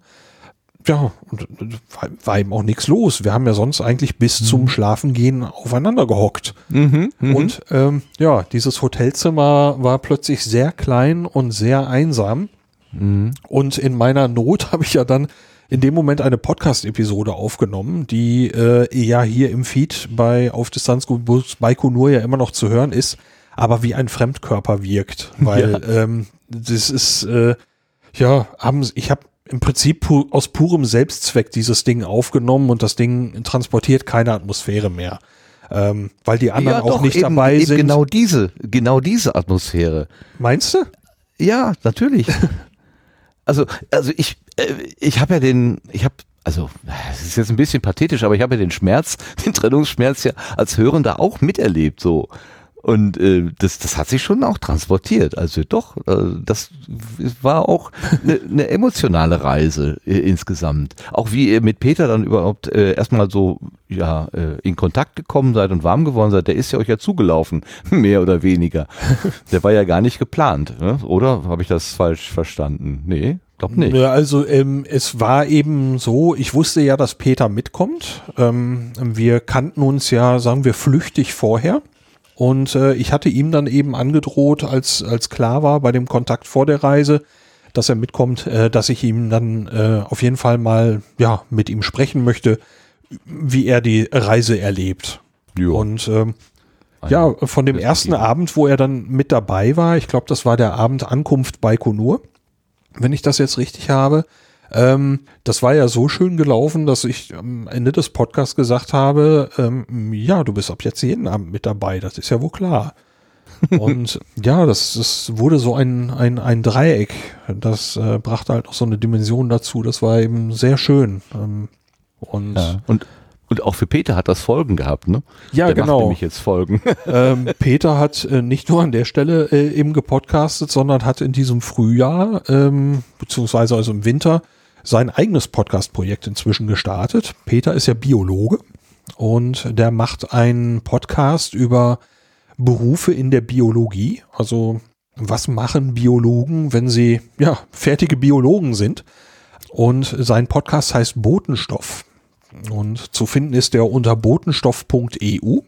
Ja, und äh, war, eben auch nichts los. Wir haben ja sonst eigentlich bis zum Schlafengehen aufeinander gehockt. Mhm, mhm. Und ähm, ja, dieses Hotelzimmer war plötzlich sehr klein und sehr einsam. Mhm. Und in meiner Not (laughs) habe ich ja dann in dem Moment eine Podcast-Episode aufgenommen, die äh, ja hier im Feed bei Auf Distanz bei Kunur ja immer noch zu hören ist, aber wie ein Fremdkörper wirkt. (laughs) Weil ähm, das ist, äh, ja, haben, ich habe im Prinzip pu aus purem Selbstzweck dieses Ding aufgenommen und das Ding transportiert keine Atmosphäre mehr. Ähm, weil die anderen ja, auch doch, nicht eben, dabei eben sind. Genau diese, genau diese Atmosphäre. Meinst du? Ja, natürlich. (laughs) also, also ich, äh, ich habe ja den, ich habe, also es ist jetzt ein bisschen pathetisch, aber ich habe ja den Schmerz, (laughs) den Trennungsschmerz ja als Hörender auch miterlebt, so. Und äh, das, das hat sich schon auch transportiert. Also doch, äh, das war auch eine (laughs) ne emotionale Reise äh, insgesamt. Auch wie ihr mit Peter dann überhaupt äh, erstmal so ja äh, in Kontakt gekommen seid und warm geworden seid, der ist ja euch ja zugelaufen, (laughs) mehr oder weniger. (laughs) Der war ja gar nicht geplant, ne? oder? Habe ich das falsch verstanden? Nee, glaub nicht. Also ähm, es war eben so, ich wusste ja, dass Peter mitkommt. Ähm, wir kannten uns ja, sagen wir, flüchtig vorher. Und äh, ich hatte ihm dann eben angedroht, als, als klar war bei dem Kontakt vor der Reise, dass er mitkommt, äh, dass ich ihm dann äh, auf jeden Fall mal ja mit ihm sprechen möchte, wie er die Reise erlebt. Jo. Und ähm, ja, von dem ersten Abend, wo er dann mit dabei war, ich glaube, das war der Abend Ankunft bei Konur, wenn ich das jetzt richtig habe. Ähm, das war ja so schön gelaufen, dass ich am Ende des Podcasts gesagt habe, ähm, ja, du bist ab jetzt jeden Abend mit dabei, das ist ja wohl klar. (laughs) Und ja, das, das wurde so ein, ein, ein Dreieck. Das äh, brachte halt noch so eine Dimension dazu. Das war eben sehr schön. Ähm, und Ja. Und, und auch für Peter hat das Folgen gehabt, ne? Ja, Der genau. Macht nämlich jetzt Folgen. (laughs) ähm, Peter hat äh, nicht nur an der Stelle äh, eben gepodcastet, sondern hat in diesem Frühjahr, ähm, beziehungsweise also im Winter, sein eigenes Podcast-Projekt inzwischen gestartet. Peter ist ja Biologe und der macht einen Podcast über Berufe in der Biologie. Also was machen Biologen, wenn sie ja fertige Biologen sind? Und sein Podcast heißt Botenstoff. Und zu finden ist der unter botenstoff.eu.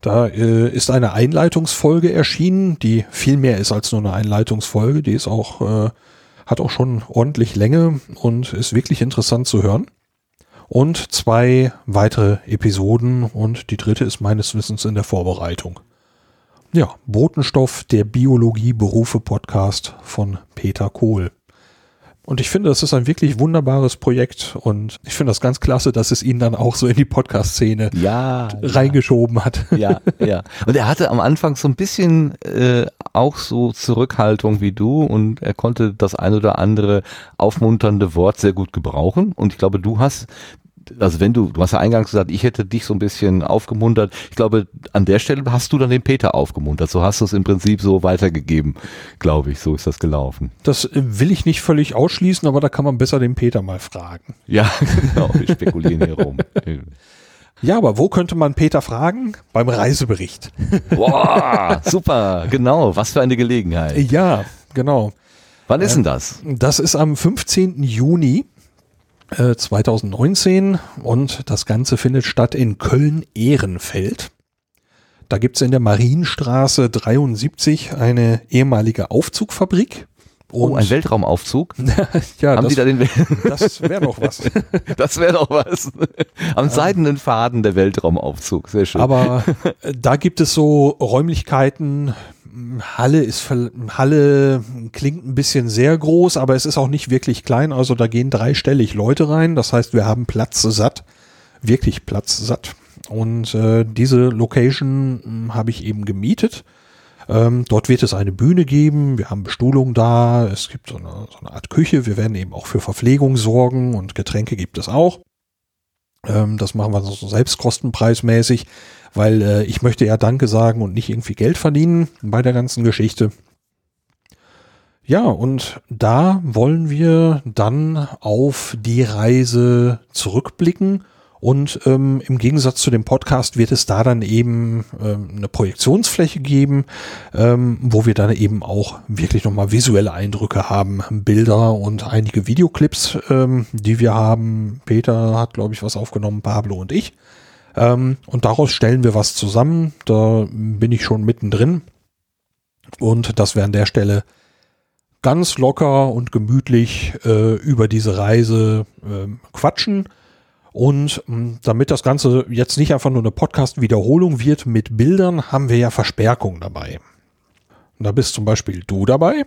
Da äh, ist eine Einleitungsfolge erschienen, die viel mehr ist als nur eine Einleitungsfolge. Die ist auch, äh, hat auch schon ordentlich Länge und ist wirklich interessant zu hören. Und zwei weitere Episoden und die dritte ist meines Wissens in der Vorbereitung. Ja, Botenstoff, der Biologie-Berufe-Podcast von Peter Kohl. Und ich finde, das ist ein wirklich wunderbares Projekt und ich finde das ganz klasse, dass es ihn dann auch so in die Podcast-Szene Ja. reingeschoben hat. Ja, (laughs) ja. Und er hatte am Anfang so ein bisschen äh, auch so Zurückhaltung wie du und er konnte das ein oder andere aufmunternde Wort sehr gut gebrauchen. Und ich glaube, du hast, also wenn du, du hast ja eingangs gesagt, ich hätte dich so ein bisschen aufgemuntert. Ich glaube, an der Stelle hast du dann den Peter aufgemuntert. So hast du es im Prinzip so weitergegeben, glaube ich. So ist das gelaufen. Das äh, will ich nicht völlig ausschließen, aber da kann man besser den Peter mal fragen. Ja, (laughs) genau. Wir spekulieren hier rum. Ja, aber wo könnte man Peter fragen? Beim Reisebericht. Boah, super. Genau. Was für eine Gelegenheit. Ja, genau. Wann ist denn das? Das ist am 15. Juni äh, 2019 und das Ganze findet statt in Köln-Ehrenfeld. Da gibt's in der Marienstraße 73 eine ehemalige Aufzugfabrik. Oh, ein Weltraumaufzug. (laughs) ja, Haben das, da den (laughs) das wäre doch was. (laughs) Das wäre doch was. Am seidenen Faden der Weltraumaufzug. Sehr schön. Aber äh, da gibt es so Räumlichkeiten. Halle ist Halle klingt ein bisschen sehr groß, aber es ist auch nicht wirklich klein. Also da gehen dreistellig Leute rein. Das heißt, wir haben Platz satt, wirklich Platz satt. Und äh, diese Location mh, habe ich eben gemietet. Ähm, dort wird es eine Bühne geben. Wir haben Bestuhlung da. Es gibt so eine, so eine Art Küche. Wir werden eben auch für Verpflegung sorgen und Getränke gibt es auch. Ähm, das machen wir so selbstkostenpreismäßig, weil äh, ich möchte ja Danke sagen und nicht irgendwie Geld verdienen bei der ganzen Geschichte. Ja, und da wollen wir dann auf die Reise zurückblicken. Und ähm, im Gegensatz zu dem Podcast wird es da dann eben ähm, eine Projektionsfläche geben, ähm, wo wir dann eben auch wirklich nochmal visuelle Eindrücke haben, Bilder und einige Videoclips, ähm, die wir haben. Peter hat, glaube ich, was aufgenommen, Pablo und ich. Ähm, und daraus stellen wir was zusammen. Da bin ich schon mittendrin. Und das wäre an der Stelle ganz locker und gemütlich äh, über diese Reise äh, quatschen. Und mh, hm, damit das Ganze jetzt nicht einfach nur eine Podcast-Wiederholung wird mit Bildern, haben wir ja Versperrung dabei. Und da bist zum Beispiel du dabei.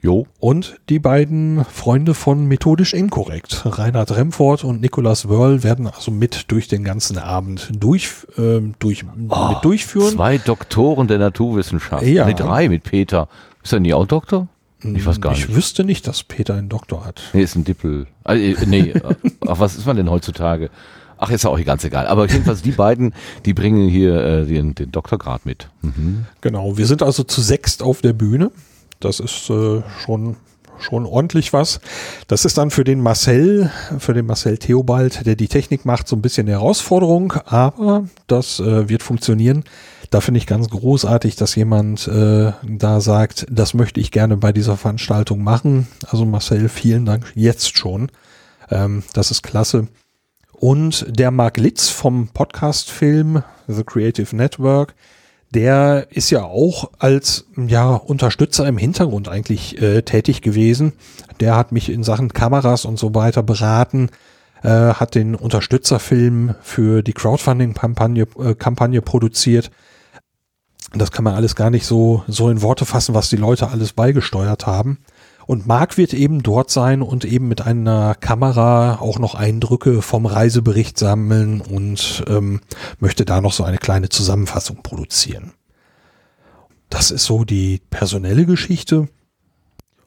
Jo. Und die beiden Freunde von Methodisch Inkorrekt, Reinhard Remford und Nicolas Wörl, werden also mit durch den ganzen Abend durch, äh, durch, Oh, mit durchführen. Zwei Doktoren der Naturwissenschaft. Ja. Nee, drei mit Peter. Ist er nie auch Doktor? Ich weiß gar Ich nicht. wüsste nicht, dass Peter einen Doktor hat. Nee, ist ein Dippel. Also, äh, nee, äh, (laughs) ach, was ist man denn heutzutage? Ach, ist ja auch ganz egal. Aber jedenfalls die beiden, die bringen hier äh, den, den Doktorgrad mit. Mhm. Genau, wir sind also zu sechst auf der Bühne. Das ist äh, schon schon ordentlich was. Das ist dann für den Marcel, für den Marcel Theobald, der die Technik macht, so ein bisschen eine Herausforderung, aber das äh, wird funktionieren. Da finde ich ganz großartig, dass jemand äh, da sagt, das möchte ich gerne bei dieser Veranstaltung machen. Also Marcel, vielen Dank jetzt schon. Ähm, das ist klasse. Und der Marc Litz vom Podcast-Film The Creative Network, der ist ja auch als ja, Unterstützer im Hintergrund eigentlich äh, tätig gewesen. Der hat mich in Sachen Kameras und so weiter beraten, äh, hat den Unterstützerfilm für die Crowdfunding-Kampagne äh, Kampagne produziert. Das kann man alles gar nicht so, so in Worte fassen, was die Leute alles beigesteuert haben. Und Marc wird eben dort sein und eben mit einer Kamera auch noch Eindrücke vom Reisebericht sammeln und ähm, möchte da noch so eine kleine Zusammenfassung produzieren. Das ist so die personelle Geschichte.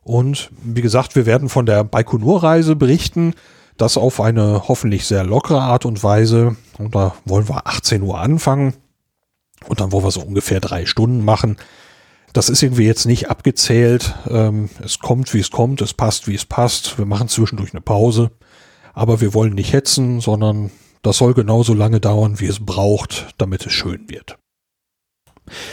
Und wie gesagt, wir werden von der Baikonur-Reise berichten. Das auf eine hoffentlich sehr lockere Art und Weise. Und da wollen wir 18 Uhr anfangen. Und dann wollen wir so ungefähr drei Stunden machen. Das ist irgendwie jetzt nicht abgezählt. Ähm, es kommt, wie es kommt. Es passt, wie es passt. Wir machen zwischendurch eine Pause. Aber wir wollen nicht hetzen, sondern das soll genauso lange dauern, wie es braucht, damit es schön wird.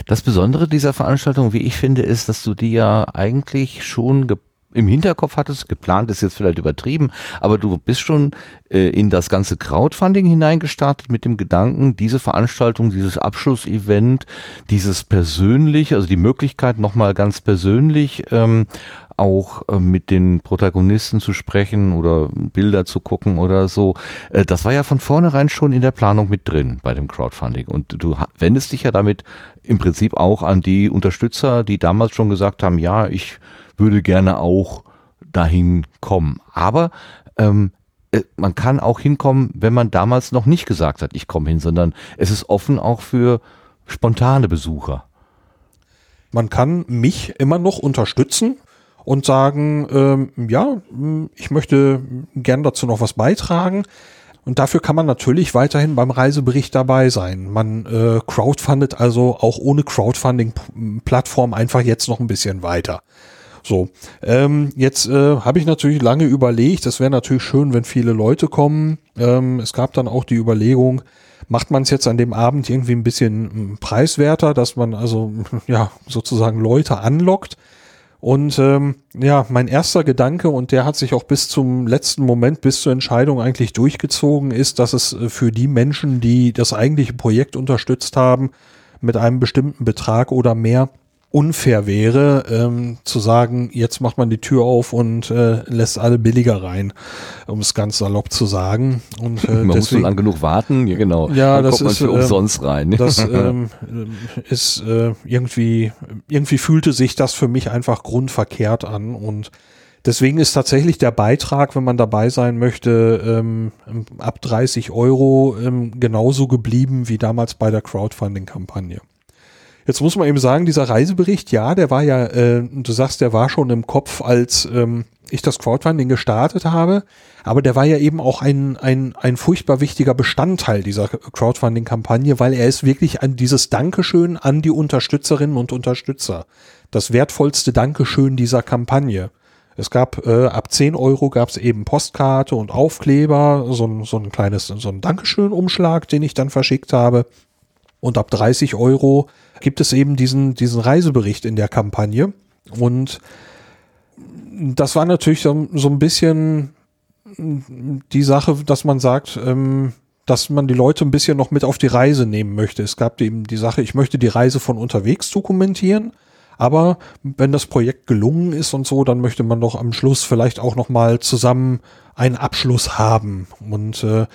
Das Besondere dieser Veranstaltung, wie ich finde, ist, dass du die ja eigentlich schon ge im Hinterkopf hattest, geplant ist jetzt vielleicht übertrieben, aber du bist schon äh, in das ganze Crowdfunding hineingestartet mit dem Gedanken, diese Veranstaltung, dieses Abschlussevent, dieses persönlich, also die Möglichkeit nochmal ganz persönlich ähm, auch äh, mit den Protagonisten zu sprechen oder Bilder zu gucken oder so. Äh, das war ja von vornherein schon in der Planung mit drin bei dem Crowdfunding. Und du wendest dich ja damit im Prinzip auch an die Unterstützer, die damals schon gesagt haben, ja, ich würde gerne auch dahin kommen. Aber ähm, äh, man kann auch hinkommen, wenn man damals noch nicht gesagt hat, ich komme hin, sondern es ist offen auch für spontane Besucher. Man kann mich immer noch unterstützen und sagen, ähm, ja, mh, ich möchte gern dazu noch was beitragen. Und dafür kann man natürlich weiterhin beim Reisebericht dabei sein. Man äh, crowdfundet also auch ohne Crowdfunding-Plattform einfach jetzt noch ein bisschen weiter. So, ähm, jetzt äh, habe ich natürlich lange überlegt, es wäre natürlich schön, wenn viele Leute kommen. Ähm, es gab dann auch die Überlegung, macht man es jetzt an dem Abend irgendwie ein bisschen mm, preiswerter, dass man also (laughs) ja sozusagen Leute anlockt. Und ähm, ja, mein erster Gedanke, und der hat sich auch bis zum letzten Moment, bis zur Entscheidung eigentlich durchgezogen, ist, dass es äh, für die Menschen, die das eigentliche Projekt unterstützt haben, mit einem bestimmten Betrag oder mehr unfair wäre, ähm, zu sagen, jetzt macht man die Tür auf und äh, lässt alle billiger rein, um es ganz salopp zu sagen. Und äh, (laughs) Man muss so deswegen, lang genug warten, ja genau. Ja, Dann das kommt man ist, für ähm, umsonst rein. das (laughs) ähm, ist äh, irgendwie, irgendwie fühlte sich das für mich einfach grundverkehrt an und deswegen ist tatsächlich der Beitrag, wenn man dabei sein möchte, ähm, ab 30 Euro ähm, genauso geblieben wie damals bei der Crowdfunding-Kampagne. Jetzt muss man eben sagen, dieser Reisebericht, ja, der war ja, äh, du sagst, der war schon im Kopf, als ähm, ich das Crowdfunding gestartet habe, aber der war ja eben auch ein, ein, ein furchtbar wichtiger Bestandteil dieser Crowdfunding-Kampagne, weil er ist wirklich an dieses Dankeschön an die Unterstützerinnen und Unterstützer. das wertvollste Dankeschön dieser Kampagne. Es gab äh, ab 10 Euro gab es eben Postkarte und Aufkleber, so ein, so ein kleines, so ein Dankeschön-Umschlag, den ich dann verschickt habe. Und ab 30 Euro gibt es eben diesen, diesen Reisebericht in der Kampagne. Und das war natürlich so, so ein bisschen die Sache, dass man sagt, ähm, dass man die Leute ein bisschen noch mit auf die Reise nehmen möchte. Es gab eben die Sache, ich möchte die Reise von unterwegs dokumentieren, aber wenn das Projekt gelungen ist und so, dann möchte man doch am Schluss vielleicht auch noch mal zusammen einen Abschluss haben und äh,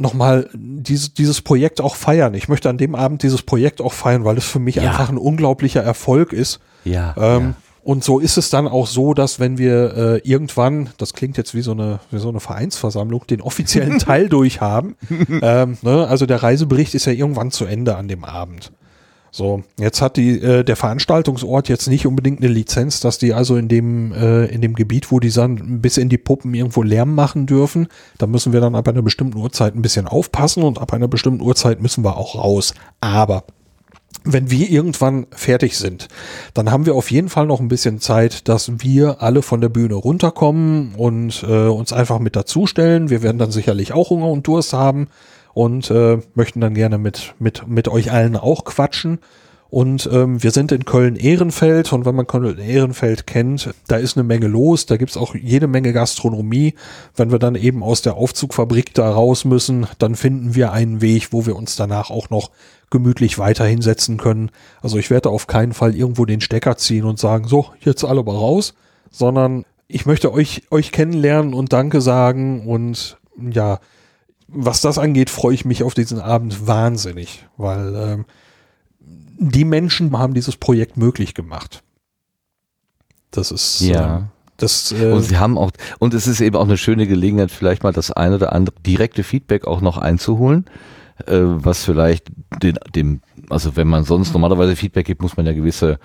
noch mal dieses, dieses Projekt auch feiern. Ich möchte an dem Abend dieses Projekt auch feiern, weil es für mich Ja. einfach ein unglaublicher Erfolg ist. Ja. Ähm, Und so ist es dann auch so, dass wenn wir äh, irgendwann, das klingt jetzt wie so eine, wie so eine Vereinsversammlung, den offiziellen (laughs) Teil durchhaben. ähm, ne, also der Reisebericht ist ja irgendwann zu Ende an dem Abend. So, jetzt hat die, äh, der Veranstaltungsort jetzt nicht unbedingt eine Lizenz, dass die also in dem, äh, in dem Gebiet, wo die dann bis in die Puppen irgendwo Lärm machen dürfen. Da müssen wir dann ab einer bestimmten Uhrzeit ein bisschen aufpassen und ab einer bestimmten Uhrzeit müssen wir auch raus. Aber wenn wir irgendwann fertig sind, dann haben wir auf jeden Fall noch ein bisschen Zeit, dass wir alle von der Bühne runterkommen und äh, uns einfach mit dazustellen. Wir werden dann sicherlich auch Hunger und Durst haben und äh, möchten dann gerne mit, mit, mit euch allen auch quatschen. Und ähm, wir sind in Köln-Ehrenfeld und wenn man Köln-Ehrenfeld kennt, da ist eine Menge los, da gibt's auch jede Menge Gastronomie. Wenn wir dann eben aus der Aufzugfabrik da raus müssen, dann finden wir einen Weg, wo wir uns danach auch noch gemütlich weiter hinsetzen können. Also ich werde auf keinen Fall irgendwo den Stecker ziehen und sagen, so, jetzt alle mal raus, sondern ich möchte euch, euch kennenlernen und Danke sagen und ja, was das angeht, freue ich mich auf diesen Abend wahnsinnig, weil ähm, die Menschen haben dieses Projekt möglich gemacht. Das ist Ja. ähm, das äh, Und sie haben auch, und es ist eben auch eine schöne Gelegenheit, vielleicht mal das eine oder andere direkte Feedback auch noch einzuholen, äh, was vielleicht den, dem, also wenn man sonst normalerweise Feedback gibt, muss man ja gewisse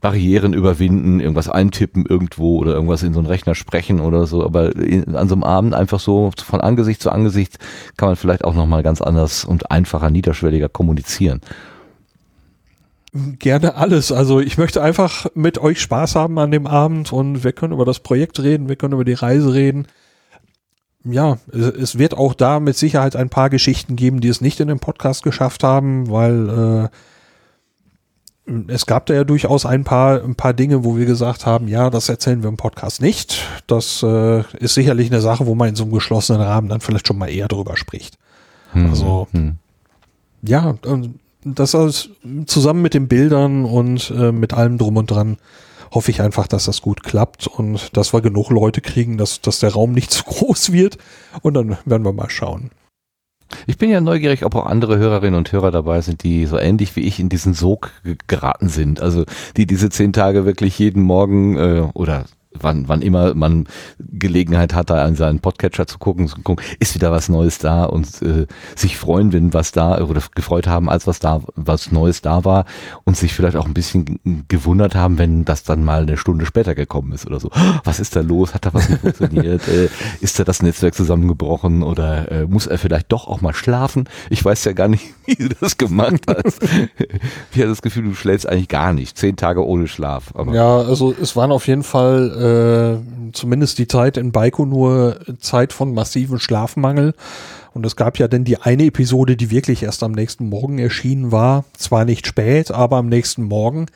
Barrieren überwinden, irgendwas eintippen irgendwo oder irgendwas in so einen Rechner sprechen oder so, aber in, an so einem Abend einfach so von Angesicht zu Angesicht kann man vielleicht auch nochmal ganz anders und einfacher, niederschwelliger kommunizieren. Gerne alles. Also ich möchte einfach mit euch Spaß haben an dem Abend und wir können über das Projekt reden, wir können über die Reise reden. Ja, es, wird auch da mit Sicherheit ein paar Geschichten geben, die es nicht in den Podcast geschafft haben, weil äh, es gab da ja durchaus ein paar, ein paar Dinge, wo wir gesagt haben, ja, das erzählen wir im Podcast nicht. Das äh, ist sicherlich eine Sache, wo man in so einem geschlossenen Rahmen dann vielleicht schon mal eher drüber spricht. Also Hm. ja, das alles zusammen mit den Bildern und äh, mit allem drum und dran hoffe ich einfach, dass das gut klappt und dass wir genug Leute kriegen, dass, dass der Raum nicht (laughs) zu groß wird und dann werden wir mal schauen. Ich bin ja neugierig, ob auch andere Hörerinnen und Hörer dabei sind, die so ähnlich wie ich in diesen Sog ge- geraten sind. Also die diese zehn Tage wirklich jeden Morgen äh, oder wann, wann immer man Gelegenheit hat, da an seinen Podcatcher zu gucken, zu gucken, ist wieder was Neues da und äh, sich freuen, wenn was da oder gefreut haben, als was da was Neues da war und sich vielleicht auch ein bisschen gewundert haben, wenn das dann mal eine Stunde später gekommen ist oder so. (gasps) Was ist da los? Hat da was nicht funktioniert? (laughs) äh, ist da das Netzwerk zusammengebrochen oder äh, muss er vielleicht doch auch mal schlafen? Ich weiß ja gar nicht, (laughs) wie du das gemacht hast. ich hatte das Gefühl, du schläfst eigentlich gar nicht. Zehn Tage ohne Schlaf. Aber Ja, also es waren auf jeden Fall äh, zumindest die Zeit in Baikonur Zeit von massivem Schlafmangel. Und es gab ja dann die eine Episode, die wirklich erst am nächsten Morgen erschienen war. Zwar nicht spät, aber am nächsten Morgen,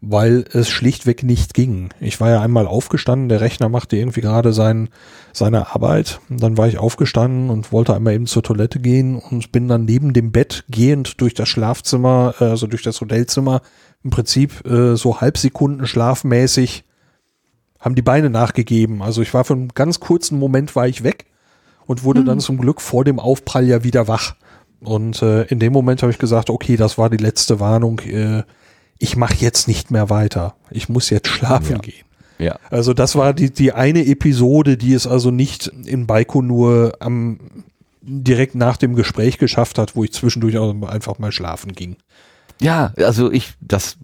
weil es schlichtweg nicht ging. Ich war ja einmal aufgestanden, der Rechner machte irgendwie gerade sein, seine Arbeit. Und dann war ich aufgestanden und wollte einmal eben zur Toilette gehen und bin dann neben dem Bett gehend durch das Schlafzimmer, äh, also durch das Hotelzimmer, im Prinzip äh, so Halbsekunden schlafmäßig haben die Beine nachgegeben. Also ich war für einen ganz kurzen Moment war ich weg und wurde dann zum Glück vor dem Aufprall ja wieder wach. Und äh, in dem Moment habe ich gesagt, okay, das war die letzte Warnung. Äh, ich mache jetzt nicht mehr weiter. Ich muss jetzt schlafen Ja. gehen. ja. Also das war die, die eine Episode, die es also nicht in Baikonur am direkt nach dem Gespräch geschafft hat, wo ich zwischendurch auch einfach mal schlafen ging. Ja, also ich, das,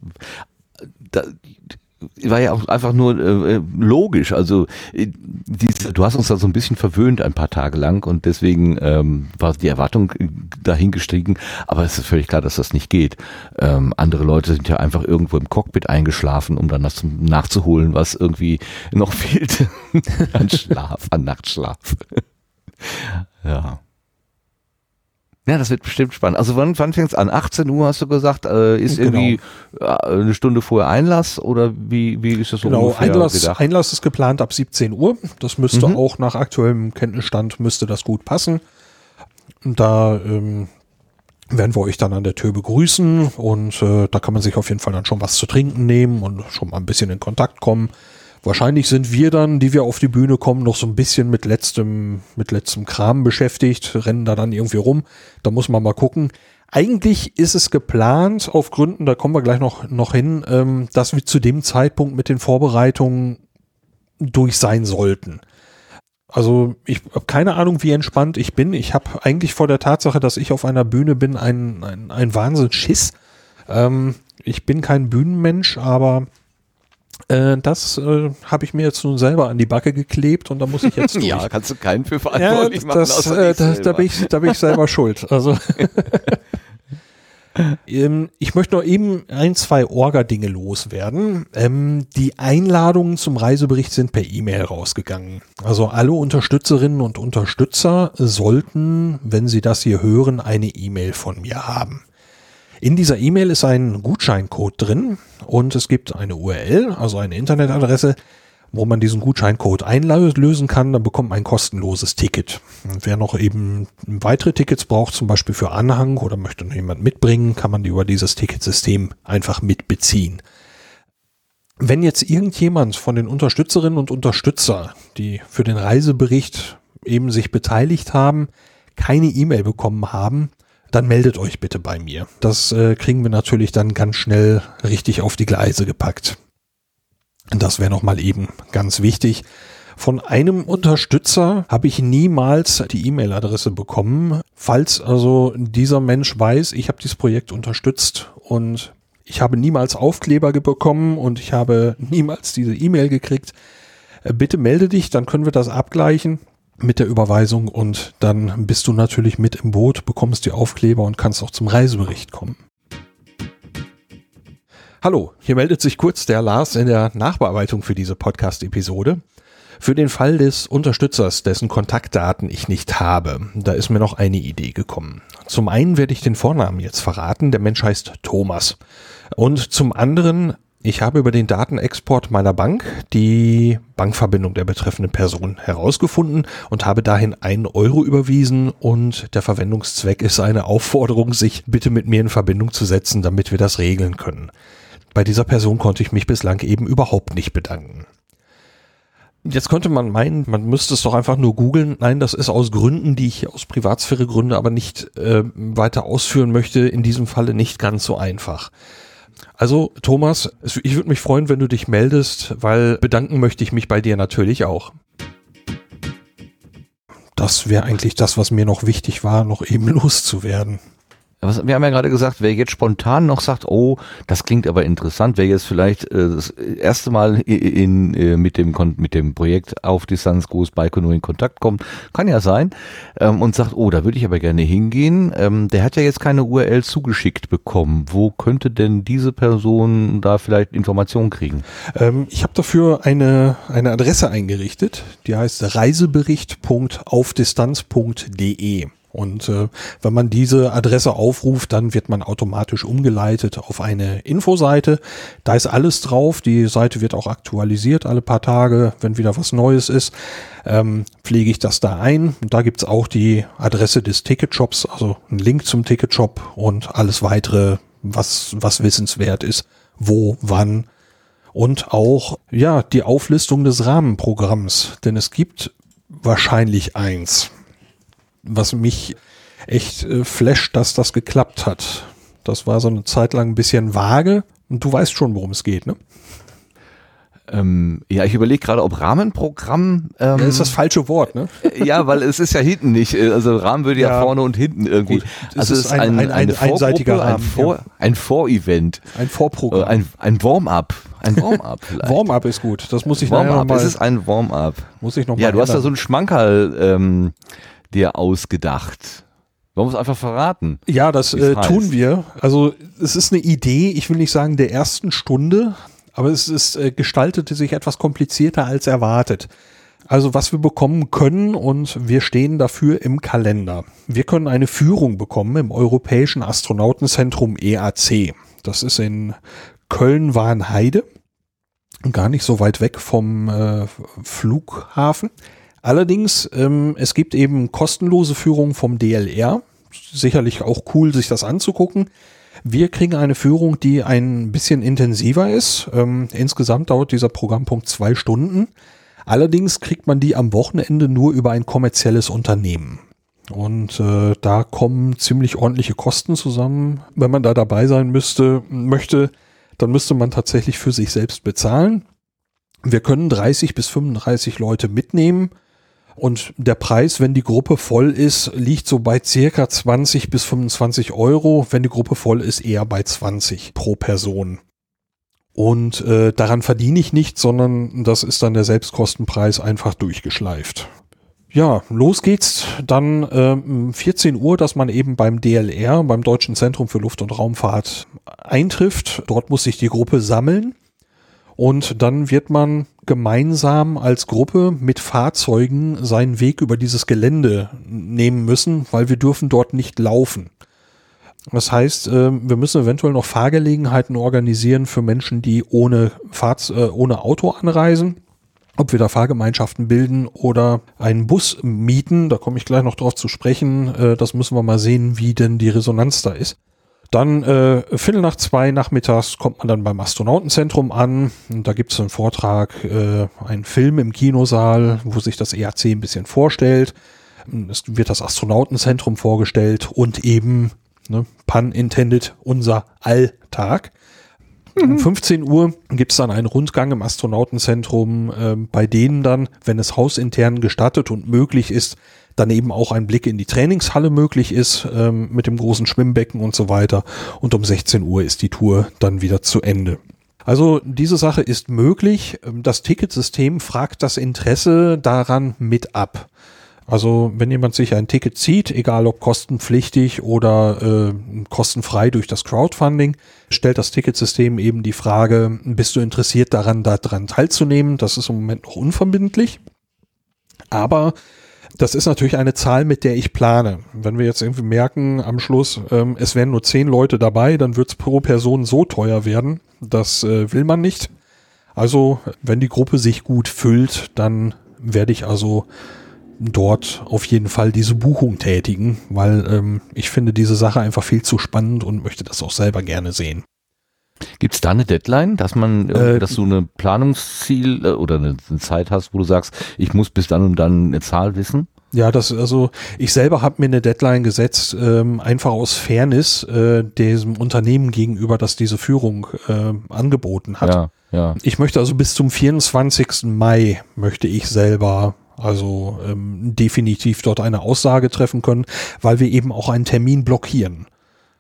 da, war ja auch einfach nur äh, logisch. Also äh, diese, du hast uns da so ein bisschen verwöhnt ein paar Tage lang und deswegen ähm, war die Erwartung äh, dahin gestiegen. Aber es ist völlig klar, dass das nicht geht. Ähm, andere Leute sind ja einfach irgendwo im Cockpit eingeschlafen, um dann das nachzuholen, was irgendwie noch (laughs) fehlte an Schlaf, an Nachtschlaf. (laughs) ja. Ja, das wird bestimmt spannend. Also wann, wann fängt es an? 18 Uhr hast du gesagt, äh, ist genau. irgendwie äh, eine Stunde vorher Einlass oder wie, wie ist das so genau, ungefähr Einlass, gedacht? Einlass ist geplant ab 17 Uhr. Das müsste mhm. auch nach aktuellem Kenntnisstand müsste das gut passen. Da ähm, werden wir euch dann an der Tür begrüßen und äh, da kann man sich auf jeden Fall dann schon was zu trinken nehmen und schon mal ein bisschen in Kontakt kommen. Wahrscheinlich sind wir dann, die wir auf die Bühne kommen, noch so ein bisschen mit letztem, mit letztem Kram beschäftigt, rennen da dann irgendwie rum. Da muss man mal gucken. Eigentlich ist es geplant, auf Gründen, da kommen wir gleich noch, noch hin, ähm, dass wir zu dem Zeitpunkt mit den Vorbereitungen durch sein sollten. Also ich habe keine Ahnung, wie entspannt ich bin. Ich habe eigentlich vor der Tatsache, dass ich auf einer Bühne bin, ein, ein, ein Wahnsinnsschiss. Ähm, ich bin kein Bühnenmensch, aber äh, das äh, habe ich mir jetzt nun selber an die Backe geklebt und da muss ich jetzt (laughs) durch. ja, kannst du keinen für verantwortlich ja, das, machen. Äh, da, da, bin ich, da bin ich selber (laughs) schuld. Also (laughs) ähm, ich möchte noch eben ein, zwei Orga-Dinge loswerden. Ähm, die Einladungen zum Reisebericht sind per E-Mail rausgegangen. Also alle Unterstützerinnen und Unterstützer sollten, wenn sie das hier hören, eine E-Mail von mir haben. In dieser E-Mail ist ein Gutscheincode drin und es gibt eine URL, also eine Internetadresse, wo man diesen Gutscheincode einlösen kann, dann bekommt man ein kostenloses Ticket. Und wer noch eben weitere Tickets braucht, zum Beispiel für Anhang oder möchte noch jemand mitbringen, kann man die über dieses Ticketsystem einfach mitbeziehen. Wenn jetzt irgendjemand von den Unterstützerinnen und Unterstützer, die für den Reisebericht eben sich beteiligt haben, keine E-Mail bekommen haben, dann meldet euch bitte bei mir. Das äh, kriegen wir natürlich dann ganz schnell richtig auf die Gleise gepackt. Das wäre nochmal eben ganz wichtig. Von einem Unterstützer habe ich niemals die E-Mail-Adresse bekommen. Falls also dieser Mensch weiß, ich habe dieses Projekt unterstützt und ich habe niemals Aufkleber bekommen und ich habe niemals diese E-Mail gekriegt, äh, bitte melde dich, dann können wir das abgleichen mit der Überweisung und dann bist du natürlich mit im Boot, bekommst die Aufkleber und kannst auch zum Reisebericht kommen. Hallo, hier meldet sich kurz der Lars in der Nachbearbeitung für diese Podcast-Episode. Für den Fall des Unterstützers, dessen Kontaktdaten ich nicht habe, da ist mir noch eine Idee gekommen. Zum einen werde ich den Vornamen jetzt verraten, der Mensch heißt Thomas. Und zum anderen ich habe über den Datenexport meiner Bank die Bankverbindung der betreffenden Person herausgefunden und habe dahin einen Euro überwiesen und der Verwendungszweck ist eine Aufforderung, sich bitte mit mir in Verbindung zu setzen, damit wir das regeln können. Bei dieser Person konnte ich mich bislang eben überhaupt nicht bedanken. Jetzt könnte man meinen, man müsste es doch einfach nur googeln. Nein, das ist aus Gründen, die ich aus Privatsphäre-Gründe aber nicht äh, weiter ausführen möchte, in diesem Falle nicht ganz so einfach. Also Thomas, ich würde mich freuen, wenn du dich meldest, weil bedanken möchte ich mich bei dir natürlich auch. Das wäre eigentlich das, was mir noch wichtig war, noch eben (laughs) loszuwerden. Was, wir haben ja gerade gesagt, wer jetzt spontan noch sagt, oh, das klingt aber interessant, wer jetzt vielleicht äh, das erste Mal in, in, äh, mit, dem, mit dem Projekt auf Distanz Groß Baikonur in Kontakt kommt, kann ja sein, ähm, und sagt, oh, da würde ich aber gerne hingehen, ähm, der hat ja jetzt keine URL zugeschickt bekommen. Wo könnte denn diese Person da vielleicht Informationen kriegen? Ähm, ich habe dafür eine, eine Adresse eingerichtet, die heißt reisebericht.aufdistanz.de. Und äh, wenn man diese Adresse aufruft, dann wird man automatisch umgeleitet auf eine Infoseite. Da ist alles drauf. Die Seite wird auch aktualisiert alle paar Tage, wenn wieder was Neues ist. Ähm, pflege ich das da ein. Und da gibt's auch die Adresse des Ticketshops, also ein Link zum Ticketshop und alles weitere, was, was wissenswert ist, wo, wann. Und auch, ja, die Auflistung des Rahmenprogramms. Denn es gibt wahrscheinlich eins was mich echt äh, flasht, dass das geklappt hat. Das war so eine Zeit lang ein bisschen vage und du weißt schon, worum es geht, ne? Ähm, ja, ich überlege gerade, ob Rahmenprogramm. Ähm, Ja, ist das falsche Wort, ne? (laughs) ja, weil es ist ja hinten nicht. äh, Also Rahmen würde ja, Ja. vorne und hinten irgendwie. Gut, es also ist ein- ein- ein eine Vorgruppe, einseitiger ein, Rahmen, Vor, ja. ein Vorevent, Ein äh, Vorprogramm. ein, ein Warm-up, ein Warm-up (laughs) vielleicht. Warm-up ist gut. Das muss ich nachher noch Warm-up, es ist ein Warm-up. muss ich noch Ja, du hast da ändern. so einen Schmankerl ähm, dir ausgedacht. Wollen wir es einfach verraten? Ja, das äh, tun wir. Also es ist eine Idee, ich will nicht sagen der ersten Stunde, aber es ist äh, gestaltete sich etwas komplizierter als erwartet. Also was wir bekommen können und wir stehen dafür im Kalender. Wir können eine Führung bekommen im Europäischen Astronautenzentrum EAC. Das ist in Köln-Warnheide, gar nicht so weit weg vom äh, Flughafen. Allerdings, ähm, es gibt eben kostenlose Führungen vom DLR. Sicherlich auch cool, sich das anzugucken. Wir kriegen eine Führung, die ein bisschen intensiver ist. Ähm, insgesamt dauert dieser Programmpunkt zwei Stunden. Allerdings kriegt man die am Wochenende nur über ein kommerzielles Unternehmen. Und äh, da kommen ziemlich ordentliche Kosten zusammen. Wenn man da dabei sein müsste, möchte, dann müsste man tatsächlich für sich selbst bezahlen. Wir können 30 bis 35 Leute mitnehmen. Und der Preis, wenn die Gruppe voll ist, liegt so bei circa 20 bis 25 Euro. Wenn die Gruppe voll ist, eher bei 20 pro Person. Und äh, daran verdiene ich nichts, sondern das ist dann der Selbstkostenpreis einfach durchgeschleift. Ja, los geht's dann ähm, 14 Uhr, dass man eben beim DLR, beim Deutschen Zentrum für Luft- und Raumfahrt eintrifft. Dort muss sich die Gruppe sammeln. Und dann wird man gemeinsam als Gruppe mit Fahrzeugen seinen Weg über dieses Gelände nehmen müssen, weil wir dürfen dort nicht laufen. Das heißt, äh, wir müssen eventuell noch Fahrgelegenheiten organisieren für Menschen, die ohne, Fahrz äh, ohne Auto anreisen. Ob wir da Fahrgemeinschaften bilden oder einen Bus mieten, da komme ich gleich noch drauf zu sprechen. Äh, das müssen wir mal sehen, wie denn die Resonanz da ist. Dann äh, Viertel nach zwei nachmittags kommt man dann beim Astronautenzentrum an. Und da gibt es einen Vortrag, äh, einen Film im Kinosaal, wo sich das EAC ein bisschen vorstellt. Es wird das Astronautenzentrum vorgestellt und eben, ne, pun intended, unser Alltag. Um 15 Uhr gibt es dann einen Rundgang im Astronautenzentrum, äh, bei denen dann, wenn es hausintern gestattet und möglich ist, dann eben auch ein Blick in die Trainingshalle möglich ist ähm, mit dem großen Schwimmbecken und so weiter. Und um 16 Uhr ist die Tour dann wieder zu Ende. Also diese Sache ist möglich. Ähm, Das Ticketsystem fragt das Interesse daran mit ab. Also wenn jemand sich ein Ticket zieht, egal ob kostenpflichtig oder äh, kostenfrei durch das Crowdfunding, stellt das Ticketsystem eben die Frage, bist du interessiert daran, daran teilzunehmen? Das ist im Moment noch unverbindlich. Aber das ist natürlich eine Zahl, mit der ich plane. Wenn wir jetzt irgendwie merken am Schluss, ähm, es wären nur zehn Leute dabei, dann wird es pro Person so teuer werden. Das äh, will man nicht. Also, wenn die Gruppe sich gut füllt, dann werde ich also dort auf jeden Fall diese Buchung tätigen, weil ähm, ich finde diese Sache einfach viel zu spannend und möchte das auch selber gerne sehen. Gibt es da eine Deadline, dass man, äh, Äh, dass du eine Planungsziel äh, oder eine, eine Zeit hast, wo du sagst, ich muss bis dann und dann eine Zahl wissen? Ja, das also ich selber habe mir eine Deadline gesetzt, ähm, einfach aus Fairness äh, diesem Unternehmen gegenüber, das diese Führung äh, angeboten hat. Ja, ja. Ich möchte also bis zum 24. Mai möchte ich selber also ähm, definitiv dort eine Aussage treffen können, weil wir eben auch einen Termin blockieren.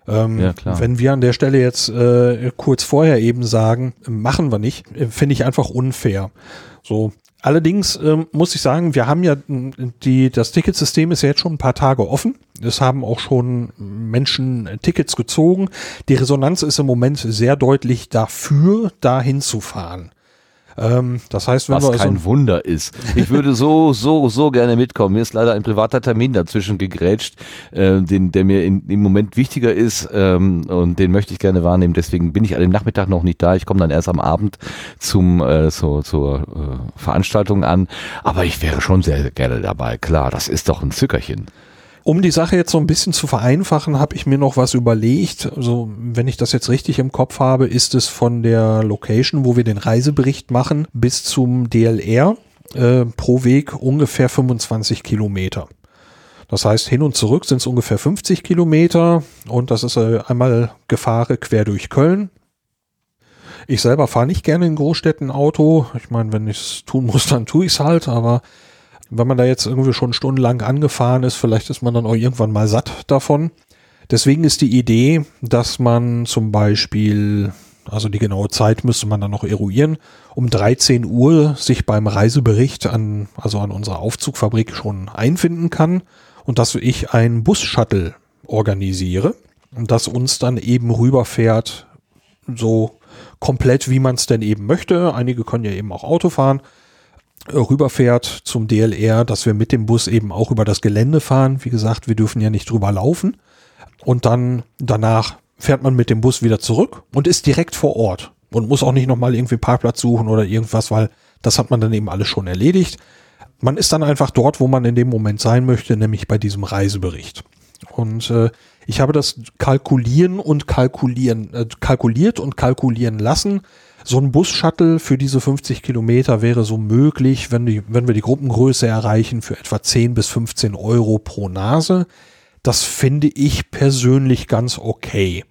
Ähm, Ja, klar. Wenn wir an der Stelle jetzt äh, kurz vorher eben sagen, machen wir nicht, äh, finde ich einfach unfair. So. Allerdings ähm, muss ich sagen, wir haben ja m, die, das Ticketsystem ist ja jetzt schon ein paar Tage offen. Es haben auch schon Menschen äh, Tickets gezogen. Die Resonanz ist im Moment sehr deutlich dafür, dahin zu fahren. Ähm, das heißt, wenn Was wir kein Wunder ist. Ich würde so, so, so gerne mitkommen. Mir ist leider ein privater Termin dazwischen gegrätscht, äh, den, der mir in, im Moment wichtiger ist ähm, und den möchte ich gerne wahrnehmen. Deswegen bin ich an dem Nachmittag noch nicht da. Ich komme dann erst am Abend zum, äh, so, zur äh, Veranstaltung an. Aber ich wäre schon sehr gerne dabei. Klar, das ist doch ein Zückerchen. Um die Sache jetzt so ein bisschen zu vereinfachen, habe ich mir noch was überlegt. Also, wenn ich das jetzt richtig im Kopf habe, ist es von der Location, wo wir den Reisebericht machen, bis zum DLR äh, pro Weg ungefähr 25 Kilometer. Das heißt, hin und zurück sind es ungefähr 50 Kilometer und das ist äh, einmal Gefahre quer durch Köln. Ich selber fahre nicht gerne in Großstädten Auto. Ich meine, wenn ich es tun muss, dann tue ich es halt, aber wenn man da jetzt irgendwie schon stundenlang angefahren ist, vielleicht ist man dann auch irgendwann mal satt davon. Deswegen ist die Idee, dass man zum Beispiel, also die genaue Zeit müsste man dann noch eruieren, um 13 Uhr sich beim Reisebericht an, also an unserer Aufzugfabrik schon einfinden kann und dass ich ein Bus-Shuttle organisiere und das uns dann eben rüberfährt, so komplett, wie man es denn eben möchte. Einige können ja eben auch Auto fahren rüberfährt zum DLR, dass wir mit dem Bus eben auch über das Gelände fahren. Wie gesagt, wir dürfen ja nicht drüber laufen. Und dann danach fährt man mit dem Bus wieder zurück und ist direkt vor Ort und muss auch nicht nochmal irgendwie Parkplatz suchen oder irgendwas, weil das hat man dann eben alles schon erledigt. Man ist dann einfach dort, wo man in dem Moment sein möchte, nämlich bei diesem Reisebericht. Und äh, ich habe das kalkulieren und kalkulieren, äh, kalkuliert und kalkulieren lassen. So ein Bus-Shuttle für diese 50 Kilometer wäre so möglich, wenn, die, wenn wir die Gruppengröße erreichen, für etwa 10 bis 15 Euro pro Nase. Das finde ich persönlich ganz okay.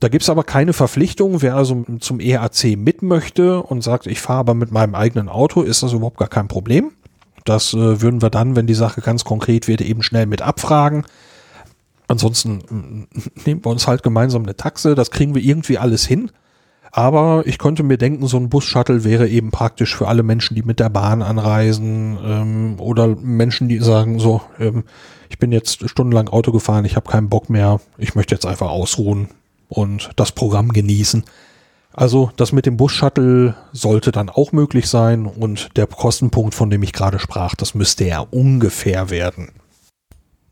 Da gibt's aber keine Verpflichtung. Wer also zum EAC mit möchte und sagt, ich fahre aber mit meinem eigenen Auto, ist das überhaupt gar kein Problem. Das äh, würden wir dann, wenn die Sache ganz konkret wird, eben schnell mit abfragen. Ansonsten nehmen wir uns halt gemeinsam eine Taxe. Das kriegen wir irgendwie alles hin. Aber ich konnte mir denken, so ein Bus-Shuttle wäre eben praktisch für alle Menschen, die mit der Bahn anreisen ähm, oder Menschen, die sagen, so, ähm, ich bin jetzt stundenlang Auto gefahren, ich habe keinen Bock mehr, ich möchte jetzt einfach ausruhen und das Programm genießen. Also das mit dem Bus-Shuttle sollte dann auch möglich sein und der Kostenpunkt, von dem ich gerade sprach, das müsste ja ungefähr werden.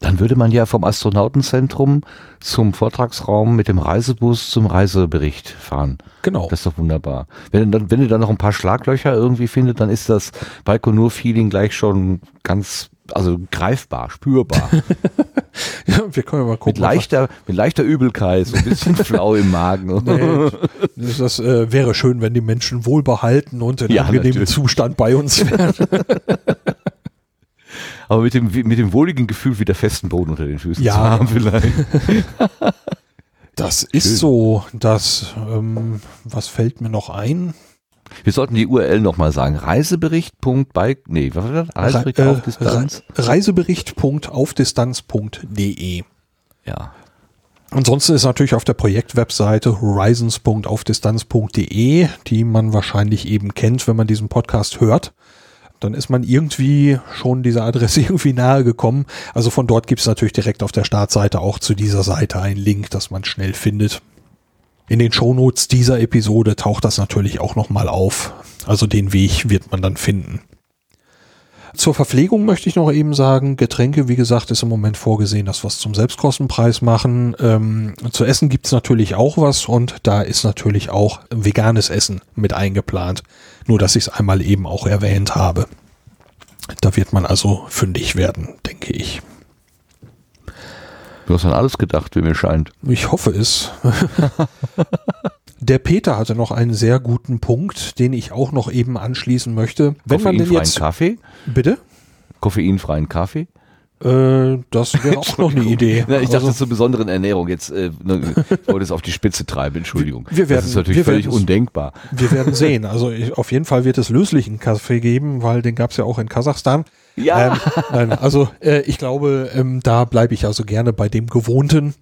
Dann würde man ja vom Astronautenzentrum zum Vortragsraum mit dem Reisebus zum Reisebericht fahren. Genau. Das ist doch wunderbar. Wenn, dann, wenn ihr dann noch ein paar Schlaglöcher irgendwie findet, dann ist das Baikonur-Feeling gleich schon ganz, also greifbar, spürbar. (laughs) ja, wir können ja mal gucken. Mit leichter, mit leichter Übelkeit, so ein bisschen (laughs) flau im Magen. Nee, das, äh, wäre schön, wenn die Menschen wohlbehalten und in Ja, angenehmem. Zustand bei uns wären. (laughs) Aber mit dem, mit dem wohligen Gefühl wieder festen Boden unter den Füßen Ja. zu haben vielleicht. (laughs) Das ist Schön. so, das, ähm, was fällt mir noch ein? Wir sollten die URL nochmal sagen. Reisebericht.bei, nee, was war das? Reisebericht Re- auf äh, Distanz? Re- Reisebericht.aufdistanz.de. Ja. Ansonsten ist natürlich auf der Projektwebseite horizons.aufdistanz.de, die man wahrscheinlich eben kennt, wenn man diesen Podcast hört. Dann ist man irgendwie schon dieser Adresse (laughs) irgendwie nahe gekommen. Also von dort gibt es natürlich direkt auf der Startseite auch zu dieser Seite einen Link, dass man schnell findet. In den Shownotes dieser Episode taucht das natürlich auch nochmal auf. Also den Weg wird man dann finden. Zur Verpflegung möchte ich noch eben sagen, Getränke, wie gesagt, ist im Moment vorgesehen, dass wir es zum Selbstkostenpreis machen. Ähm, zu essen gibt's natürlich auch was und da ist natürlich auch veganes Essen mit eingeplant. Nur, dass ich es einmal eben auch erwähnt habe. Da wird man also fündig werden, denke ich. Du hast an alles gedacht, wie mir scheint. Ich hoffe es. (laughs) Der Peter hatte noch einen sehr guten Punkt, den ich auch noch eben anschließen möchte. Wenn man denn Koffeinfreien jetzt, Kaffee? bitte? Koffeinfreien Kaffee? Äh, das wäre auch noch eine Idee. Ja, ich dachte Also- zur besonderen Ernährung. Jetzt äh, ne, ich wollte es auf die Spitze treiben, Entschuldigung. Wir werden- das ist natürlich völlig undenkbar. Wir werden sehen. Also ich, auf jeden Fall wird es löslichen Kaffee geben, weil den gab es ja auch in Kasachstan. Ja. Ähm, nein, also äh, ich glaube, ähm, da bleibe ich also gerne bei dem Gewohnten.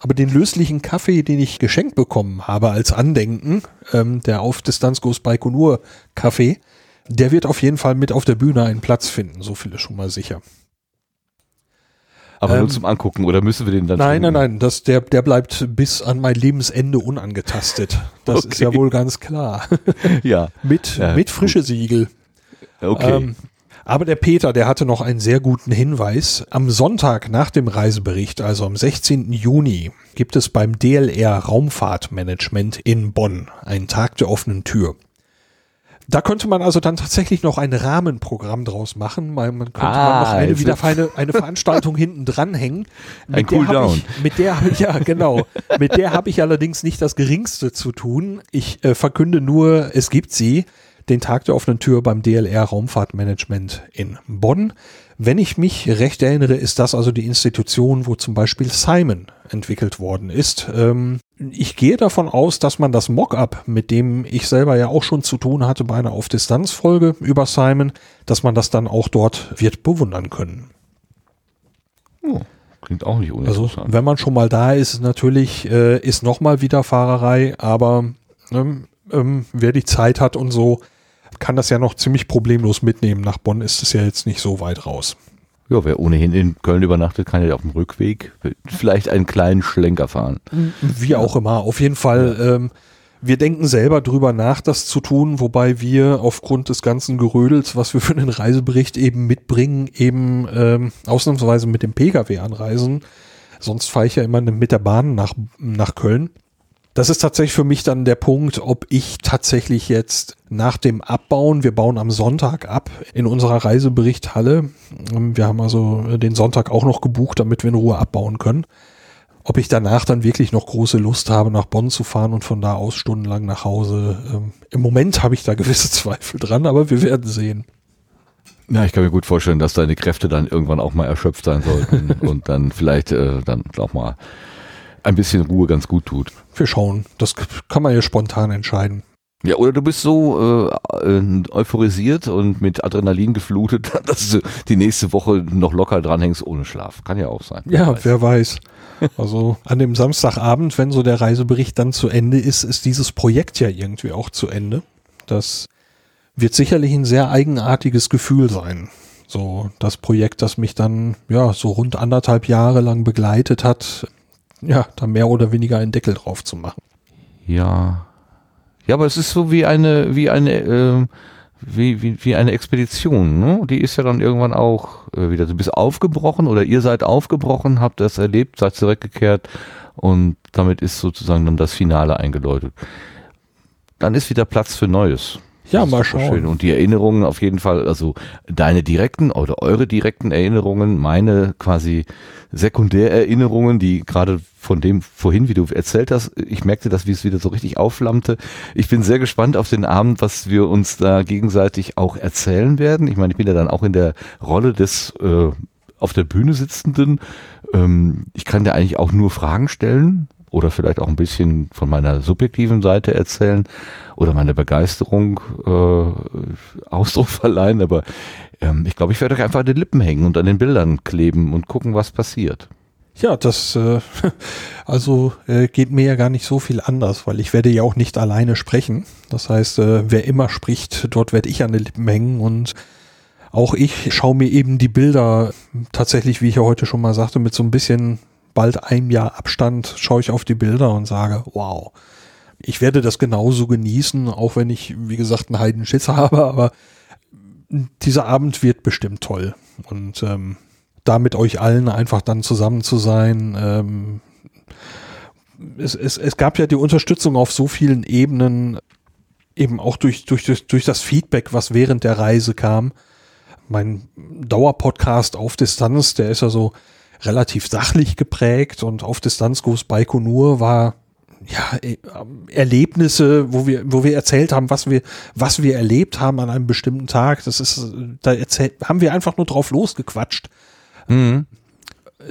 Aber den löslichen Kaffee, den ich geschenkt bekommen habe als Andenken, ähm, der auf Distanz Goes Baikonur Kaffee, der wird auf jeden Fall mit auf der Bühne einen Platz finden. So viel ist schon mal sicher. Aber ähm, nur zum Angucken oder müssen wir den dann Nein, nein, nein, das, der, der bleibt bis an mein Lebensende unangetastet. Das ist ja Okay. wohl ganz klar. (laughs) Ja, mit, Ja, mit frische Siegel. okay. Ähm, aber der Peter, der hatte noch einen sehr guten Hinweis. Am Sonntag nach dem Reisebericht, also am 16. Juni, gibt es beim DLR Raumfahrtmanagement in Bonn einen Tag der offenen Tür. Da könnte man also dann tatsächlich noch ein Rahmenprogramm draus machen. Man, man könnte Ah, man noch eine, wieder eine, eine Veranstaltung (laughs) hinten dranhängen. Ein Cooldown. Ich, mit der, ja, genau. mit der habe ich allerdings nicht das Geringste zu tun. Ich äh, verkünde nur, es gibt sie. den Tag der offenen Tür beim DLR Raumfahrtmanagement in Bonn. Wenn ich mich recht erinnere, ist das also die Institution, wo zum Beispiel Simon entwickelt worden ist. Ähm, ich gehe davon aus, dass man das Mockup, mit dem ich selber ja auch schon zu tun hatte bei einer Auf-Distanz-Folge über Simon, dass man das dann auch dort wird bewundern können. Oh, klingt auch nicht uninteressant. Also, wenn man schon mal da ist, natürlich äh, ist nochmal wieder Fahrerei, aber ähm, ähm, wer die Zeit hat und so, kann das ja noch ziemlich problemlos mitnehmen. Nach Bonn ist es ja jetzt nicht so weit raus. Ja, wer ohnehin in Köln übernachtet, kann ja auf dem Rückweg vielleicht einen kleinen Schlenker fahren. Wie auch immer. Auf jeden Fall, ähm, wir denken selber drüber nach, das zu tun, wobei wir aufgrund des ganzen Gerödels, was wir für den Reisebericht eben mitbringen, eben ähm, ausnahmsweise mit dem Pkw anreisen. Sonst fahre ich ja immer mit der Bahn nach, nach Köln. Das ist tatsächlich für mich dann der Punkt, ob ich tatsächlich jetzt nach dem Abbauen, wir bauen am Sonntag ab in unserer Reiseberichthalle. Wir haben also den Sonntag auch noch gebucht, damit wir in Ruhe abbauen können. Ob ich danach dann wirklich noch große Lust habe, nach Bonn zu fahren und von da aus stundenlang nach Hause. Ähm, Im Moment habe ich da gewisse (laughs) Zweifel dran, aber wir werden sehen. Ja, ich kann mir gut vorstellen, dass deine Kräfte dann irgendwann auch mal erschöpft sein sollten (laughs) und dann vielleicht äh, dann auch mal ein bisschen Ruhe ganz gut tut. Wir schauen. Das kann man ja spontan entscheiden. Ja, oder du bist so äh, äh, euphorisiert und mit Adrenalin geflutet, (laughs) dass du die nächste Woche noch locker dranhängst ohne Schlaf. Kann ja auch sein. Ja, weiß. wer weiß. Also an dem Samstagabend, wenn so der Reisebericht dann zu Ende ist, ist dieses Projekt ja irgendwie auch zu Ende. Das wird sicherlich ein sehr eigenartiges Gefühl sein. So das Projekt, das mich dann ja so rund anderthalb Jahre lang begleitet hat, ja, da mehr oder weniger einen Deckel drauf zu machen. Ja. Ja, aber es ist so wie eine, wie eine, äh, wie, wie, wie eine Expedition, ne? Die ist ja dann irgendwann auch äh, wieder, du bist aufgebrochen oder ihr seid aufgebrochen, habt das erlebt, seid zurückgekehrt und damit ist sozusagen dann das Finale eingeläutet. Dann ist wieder Platz für Neues. Ja, mal schauen. Schön. Und die Erinnerungen auf jeden Fall, also deine direkten oder eure direkten Erinnerungen, meine quasi Sekundärerinnerungen, die gerade von dem vorhin, wie du erzählt hast, ich merkte, dass wie es wieder so richtig aufflammte. Ich bin sehr gespannt auf den Abend, was wir uns da gegenseitig auch erzählen werden. Ich meine, ich bin ja dann auch in der Rolle des äh, auf der Bühne sitzenden. Ähm, ich kann dir eigentlich auch nur Fragen stellen oder vielleicht auch ein bisschen von meiner subjektiven Seite erzählen oder meine Begeisterung äh, Ausdruck (laughs) verleihen, aber ähm, ich glaube, ich werde euch einfach an den Lippen hängen und an den Bildern kleben und gucken, was passiert. Ja, das äh, (laughs) also äh, geht mir ja gar nicht so viel anders, weil ich werde ja auch nicht alleine sprechen. Das heißt, äh, wer immer spricht, dort werde ich an den Lippen hängen und auch ich schaue mir eben die Bilder tatsächlich, wie ich ja heute schon mal sagte, mit so ein bisschen bald einem Jahr Abstand schaue ich auf die Bilder und sage, wow, ich werde das genauso genießen, auch wenn ich, wie gesagt, einen Heidenschiss (laughs) habe, aber dieser Abend wird bestimmt toll. Und ähm, da mit euch allen einfach dann zusammen zu sein, ähm, es, es, es gab ja die Unterstützung auf so vielen Ebenen, eben auch durch, durch, durch, durch das Feedback, was während der Reise kam. Mein Dauerpodcast auf Distanz, der ist ja so relativ sachlich geprägt und auf Distanz Goes Baikonur war ja, äh, Erlebnisse, wo wir, wo wir erzählt haben, was wir, was wir erlebt haben an einem bestimmten Tag. Das ist, da erzählt, haben wir einfach nur drauf losgequatscht. Mhm.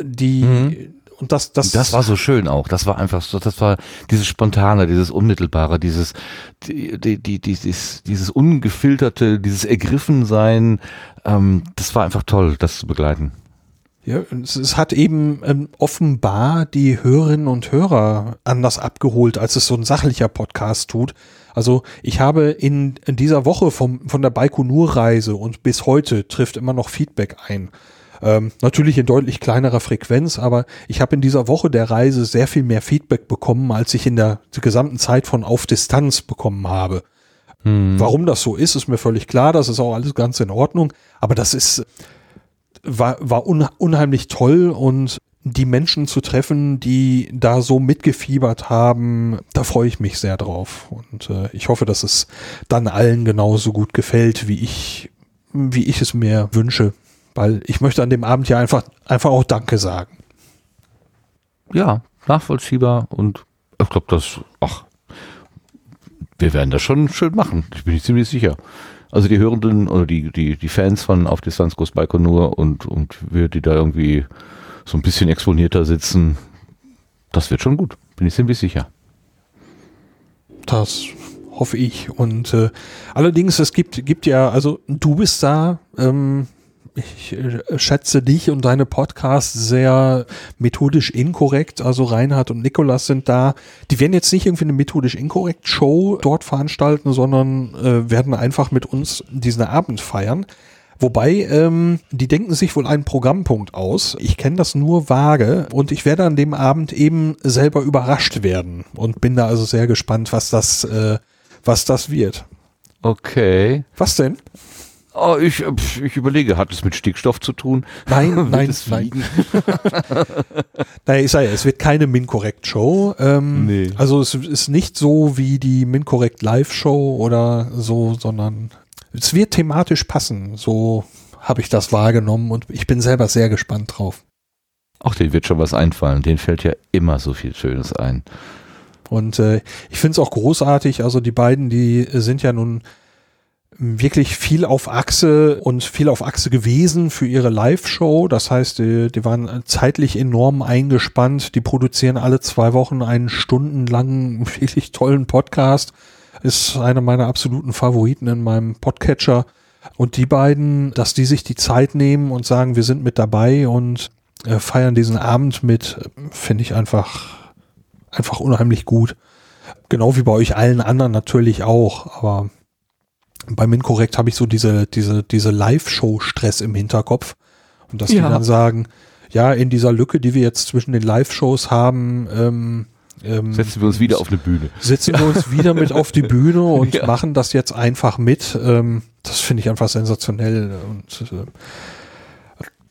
Die, mhm. und das, das, das war so schön auch. Das war einfach so, das war dieses spontane, dieses unmittelbare, dieses, die, die, die, dieses, dieses ungefilterte, dieses Ergriffensein. Ähm, das war einfach toll, das zu begleiten. Ja, es, es hat eben ähm, offenbar die Hörerinnen und Hörer anders abgeholt, als es so ein sachlicher Podcast tut. Also ich habe in, in dieser Woche vom, von der Baikonur-Reise und bis heute trifft immer noch Feedback ein. Ähm, natürlich in deutlich kleinerer Frequenz, aber ich habe in dieser Woche der Reise sehr viel mehr Feedback bekommen, als ich in der, der gesamten Zeit von Auf Distanz bekommen habe. Hm. Warum das so ist, ist mir völlig klar. Das ist auch alles ganz in Ordnung. Aber das ist, war, war unheimlich toll und die Menschen zu treffen, die da so mitgefiebert haben, da freue ich mich sehr drauf. Und äh, ich hoffe, dass es dann allen genauso gut gefällt, wie ich, wie ich es mir wünsche. Weil ich möchte an dem Abend ja einfach, einfach auch Danke sagen. Ja, nachvollziehbar und ich glaube, das, ach, Wir werden das schon schön machen, ich bin ich ziemlich sicher. Also die Hörenden oder die, die, die Fans von Auf Distanz Groß Baikonur und, und wir, die da irgendwie so ein bisschen exponierter sitzen, das wird schon gut, bin ich ziemlich sicher. Das hoffe ich. Und äh, allerdings, es gibt, gibt ja, also du bist da, ähm, ich äh, schätze dich und deine Podcasts sehr methodisch inkorrekt. Also Reinhard und Nikolas sind da. Die werden jetzt nicht irgendwie eine methodisch inkorrekt Show dort veranstalten, sondern äh, werden einfach mit uns diesen Abend feiern. Wobei, ähm, die denken sich wohl einen Programmpunkt aus. Ich kenne das nur vage und ich werde an dem Abend eben selber überrascht werden und bin da also sehr gespannt, was das, äh, was das wird. Okay. Was denn? Oh, ich, ich überlege, hat es mit Stickstoff zu tun? (laughs) Nein, nein, nein. (laughs) naja, ich sage ja, es wird keine Mincorrect-Show. Ähm, nee. Also es ist nicht so wie die Mincorrect Live-Show oder so, sondern es wird thematisch passen. So habe ich das wahrgenommen und ich bin selber sehr gespannt drauf. Ach, den wird schon was einfallen. Den fällt ja immer so viel Schönes ein. Und äh, ich finde es auch großartig. Also die beiden, die sind ja nun wirklich viel auf Achse und viel auf Achse gewesen für ihre Live-Show. Das heißt, die, die, waren zeitlich enorm eingespannt. Die produzieren alle zwei Wochen einen stundenlangen, (laughs) wirklich tollen Podcast. Ist einer meiner absoluten Favoriten in meinem Podcatcher. Und die beiden, dass die sich die Zeit nehmen und sagen, wir sind mit dabei und äh, feiern diesen Abend mit, finde ich einfach, einfach unheimlich gut. Genau wie bei euch allen anderen natürlich auch. Aber beim Inkorrekt habe ich so diese, diese, diese Live-Show-Stress im Hinterkopf. Und dass ja. die dann sagen, ja, in dieser Lücke, die wir jetzt zwischen den Live-Shows haben, ähm, ähm, setzen wir uns wieder auf eine Bühne. Setzen wir uns wieder mit auf die Bühne (laughs) und ja. machen das jetzt einfach mit. Ähm, das finde ich einfach sensationell. Und äh,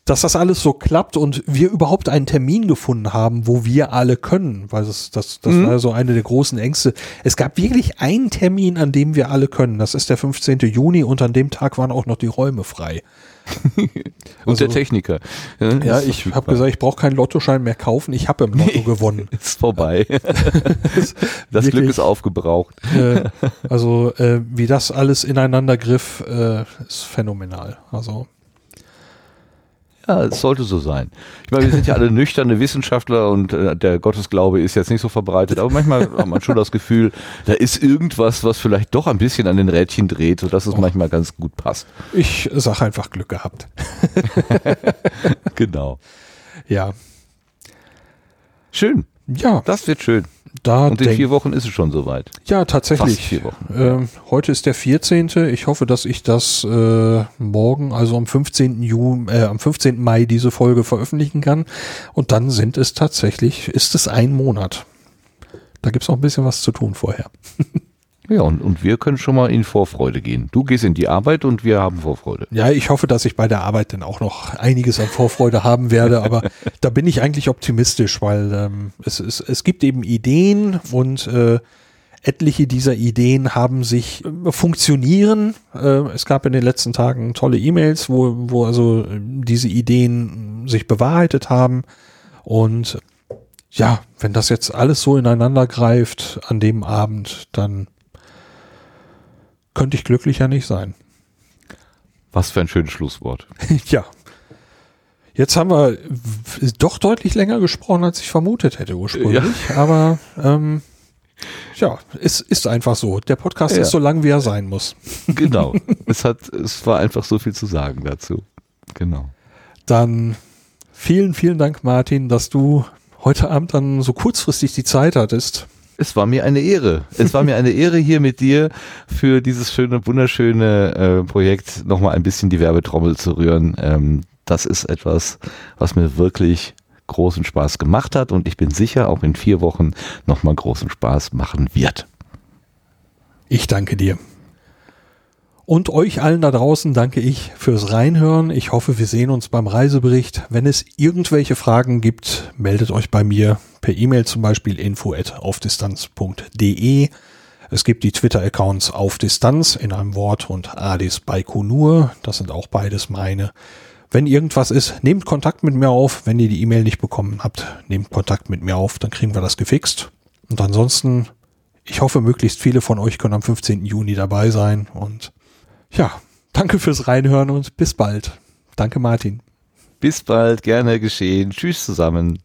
dass das alles so klappt und wir überhaupt einen Termin gefunden haben, wo wir alle können, weil das, das, das mhm. war so eine der großen Ängste. Es gab wirklich einen Termin, an dem wir alle können. Das ist der 15. Juni und an dem Tag waren auch noch die Räume frei. (laughs) und also, der Techniker. Ja, ja ich habe gesagt, ich brauche keinen Lottoschein mehr kaufen. Ich habe im Lotto gewonnen. (laughs) ist vorbei. (laughs) das wirklich, Glück ist aufgebraucht. Äh, also äh, wie das alles ineinander griff, äh, ist phänomenal. Also ja, es sollte so sein. Ich meine, wir sind ja alle nüchterne Wissenschaftler und äh, der Gottesglaube ist jetzt nicht so verbreitet, aber manchmal hat man schon das Gefühl, da ist irgendwas, was vielleicht doch ein bisschen an den Rädchen dreht, sodass es oh. manchmal ganz gut passt. Ich sag einfach Glück gehabt. (laughs) genau. Ja. Schön. Ja. Das wird schön. Da Und in vier Wochen ist es schon soweit. Ja, tatsächlich. Fast vier Wochen. Ähm, heute ist der 14. Ich hoffe, dass ich das äh, morgen, also am 15. Juni, äh, am 15. Mai diese Folge veröffentlichen kann. Und dann sind es tatsächlich, ist es ein Monat. Da gibt's noch ein bisschen was zu tun vorher. (laughs) Ja, und, und wir können schon mal in Vorfreude gehen. Du gehst in die Arbeit und wir haben Vorfreude. Ja, ich hoffe, dass ich bei der Arbeit dann auch noch einiges an Vorfreude haben werde, aber (laughs) da bin ich eigentlich optimistisch, weil ähm, es, es, es gibt eben Ideen und äh, etliche dieser Ideen haben sich äh, funktionieren. Äh, es gab in den letzten Tagen tolle E-Mails, wo, wo also diese Ideen sich bewahrheitet haben und ja, wenn das jetzt alles so ineinander greift an dem Abend, dann könnte ich glücklicher nicht sein. Was für ein schönes Schlusswort. (laughs) ja. Jetzt haben wir doch deutlich länger gesprochen, als ich vermutet hätte ursprünglich. Ja. Aber ähm, ja, es ist einfach so. Der Podcast ja. ist so lang, wie er sein muss. (laughs) Genau. (laughs) es hat, es war einfach so viel zu sagen dazu. Genau. Dann vielen, vielen Dank, Martin, dass du heute Abend dann so kurzfristig die Zeit hattest. Es war mir eine Ehre. Es war mir eine Ehre, hier mit dir für dieses schöne, wunderschöne äh, Projekt nochmal ein bisschen die Werbetrommel zu rühren. Ähm, das ist etwas, was mir wirklich großen Spaß gemacht hat und ich bin sicher, auch in vier Wochen nochmal großen Spaß machen wird. Ich danke dir. Und euch allen da draußen danke ich fürs Reinhören. Ich hoffe, wir sehen uns beim Reisebericht. Wenn es irgendwelche Fragen gibt, meldet euch bei mir per E-Mail zum Beispiel info at aufdistanz.de. Es gibt die Twitter-Accounts auf Distanz in einem Wort und Adis Baikonur. Das sind auch beides meine. Wenn irgendwas ist, nehmt Kontakt mit mir auf. Wenn ihr die E-Mail nicht bekommen habt, nehmt Kontakt mit mir auf, dann kriegen wir das gefixt. Und ansonsten ich hoffe, möglichst viele von euch können am 15. Juni dabei sein. Und ja, danke fürs Reinhören und bis bald. Danke, Martin. Bis bald, gerne geschehen. Tschüss zusammen.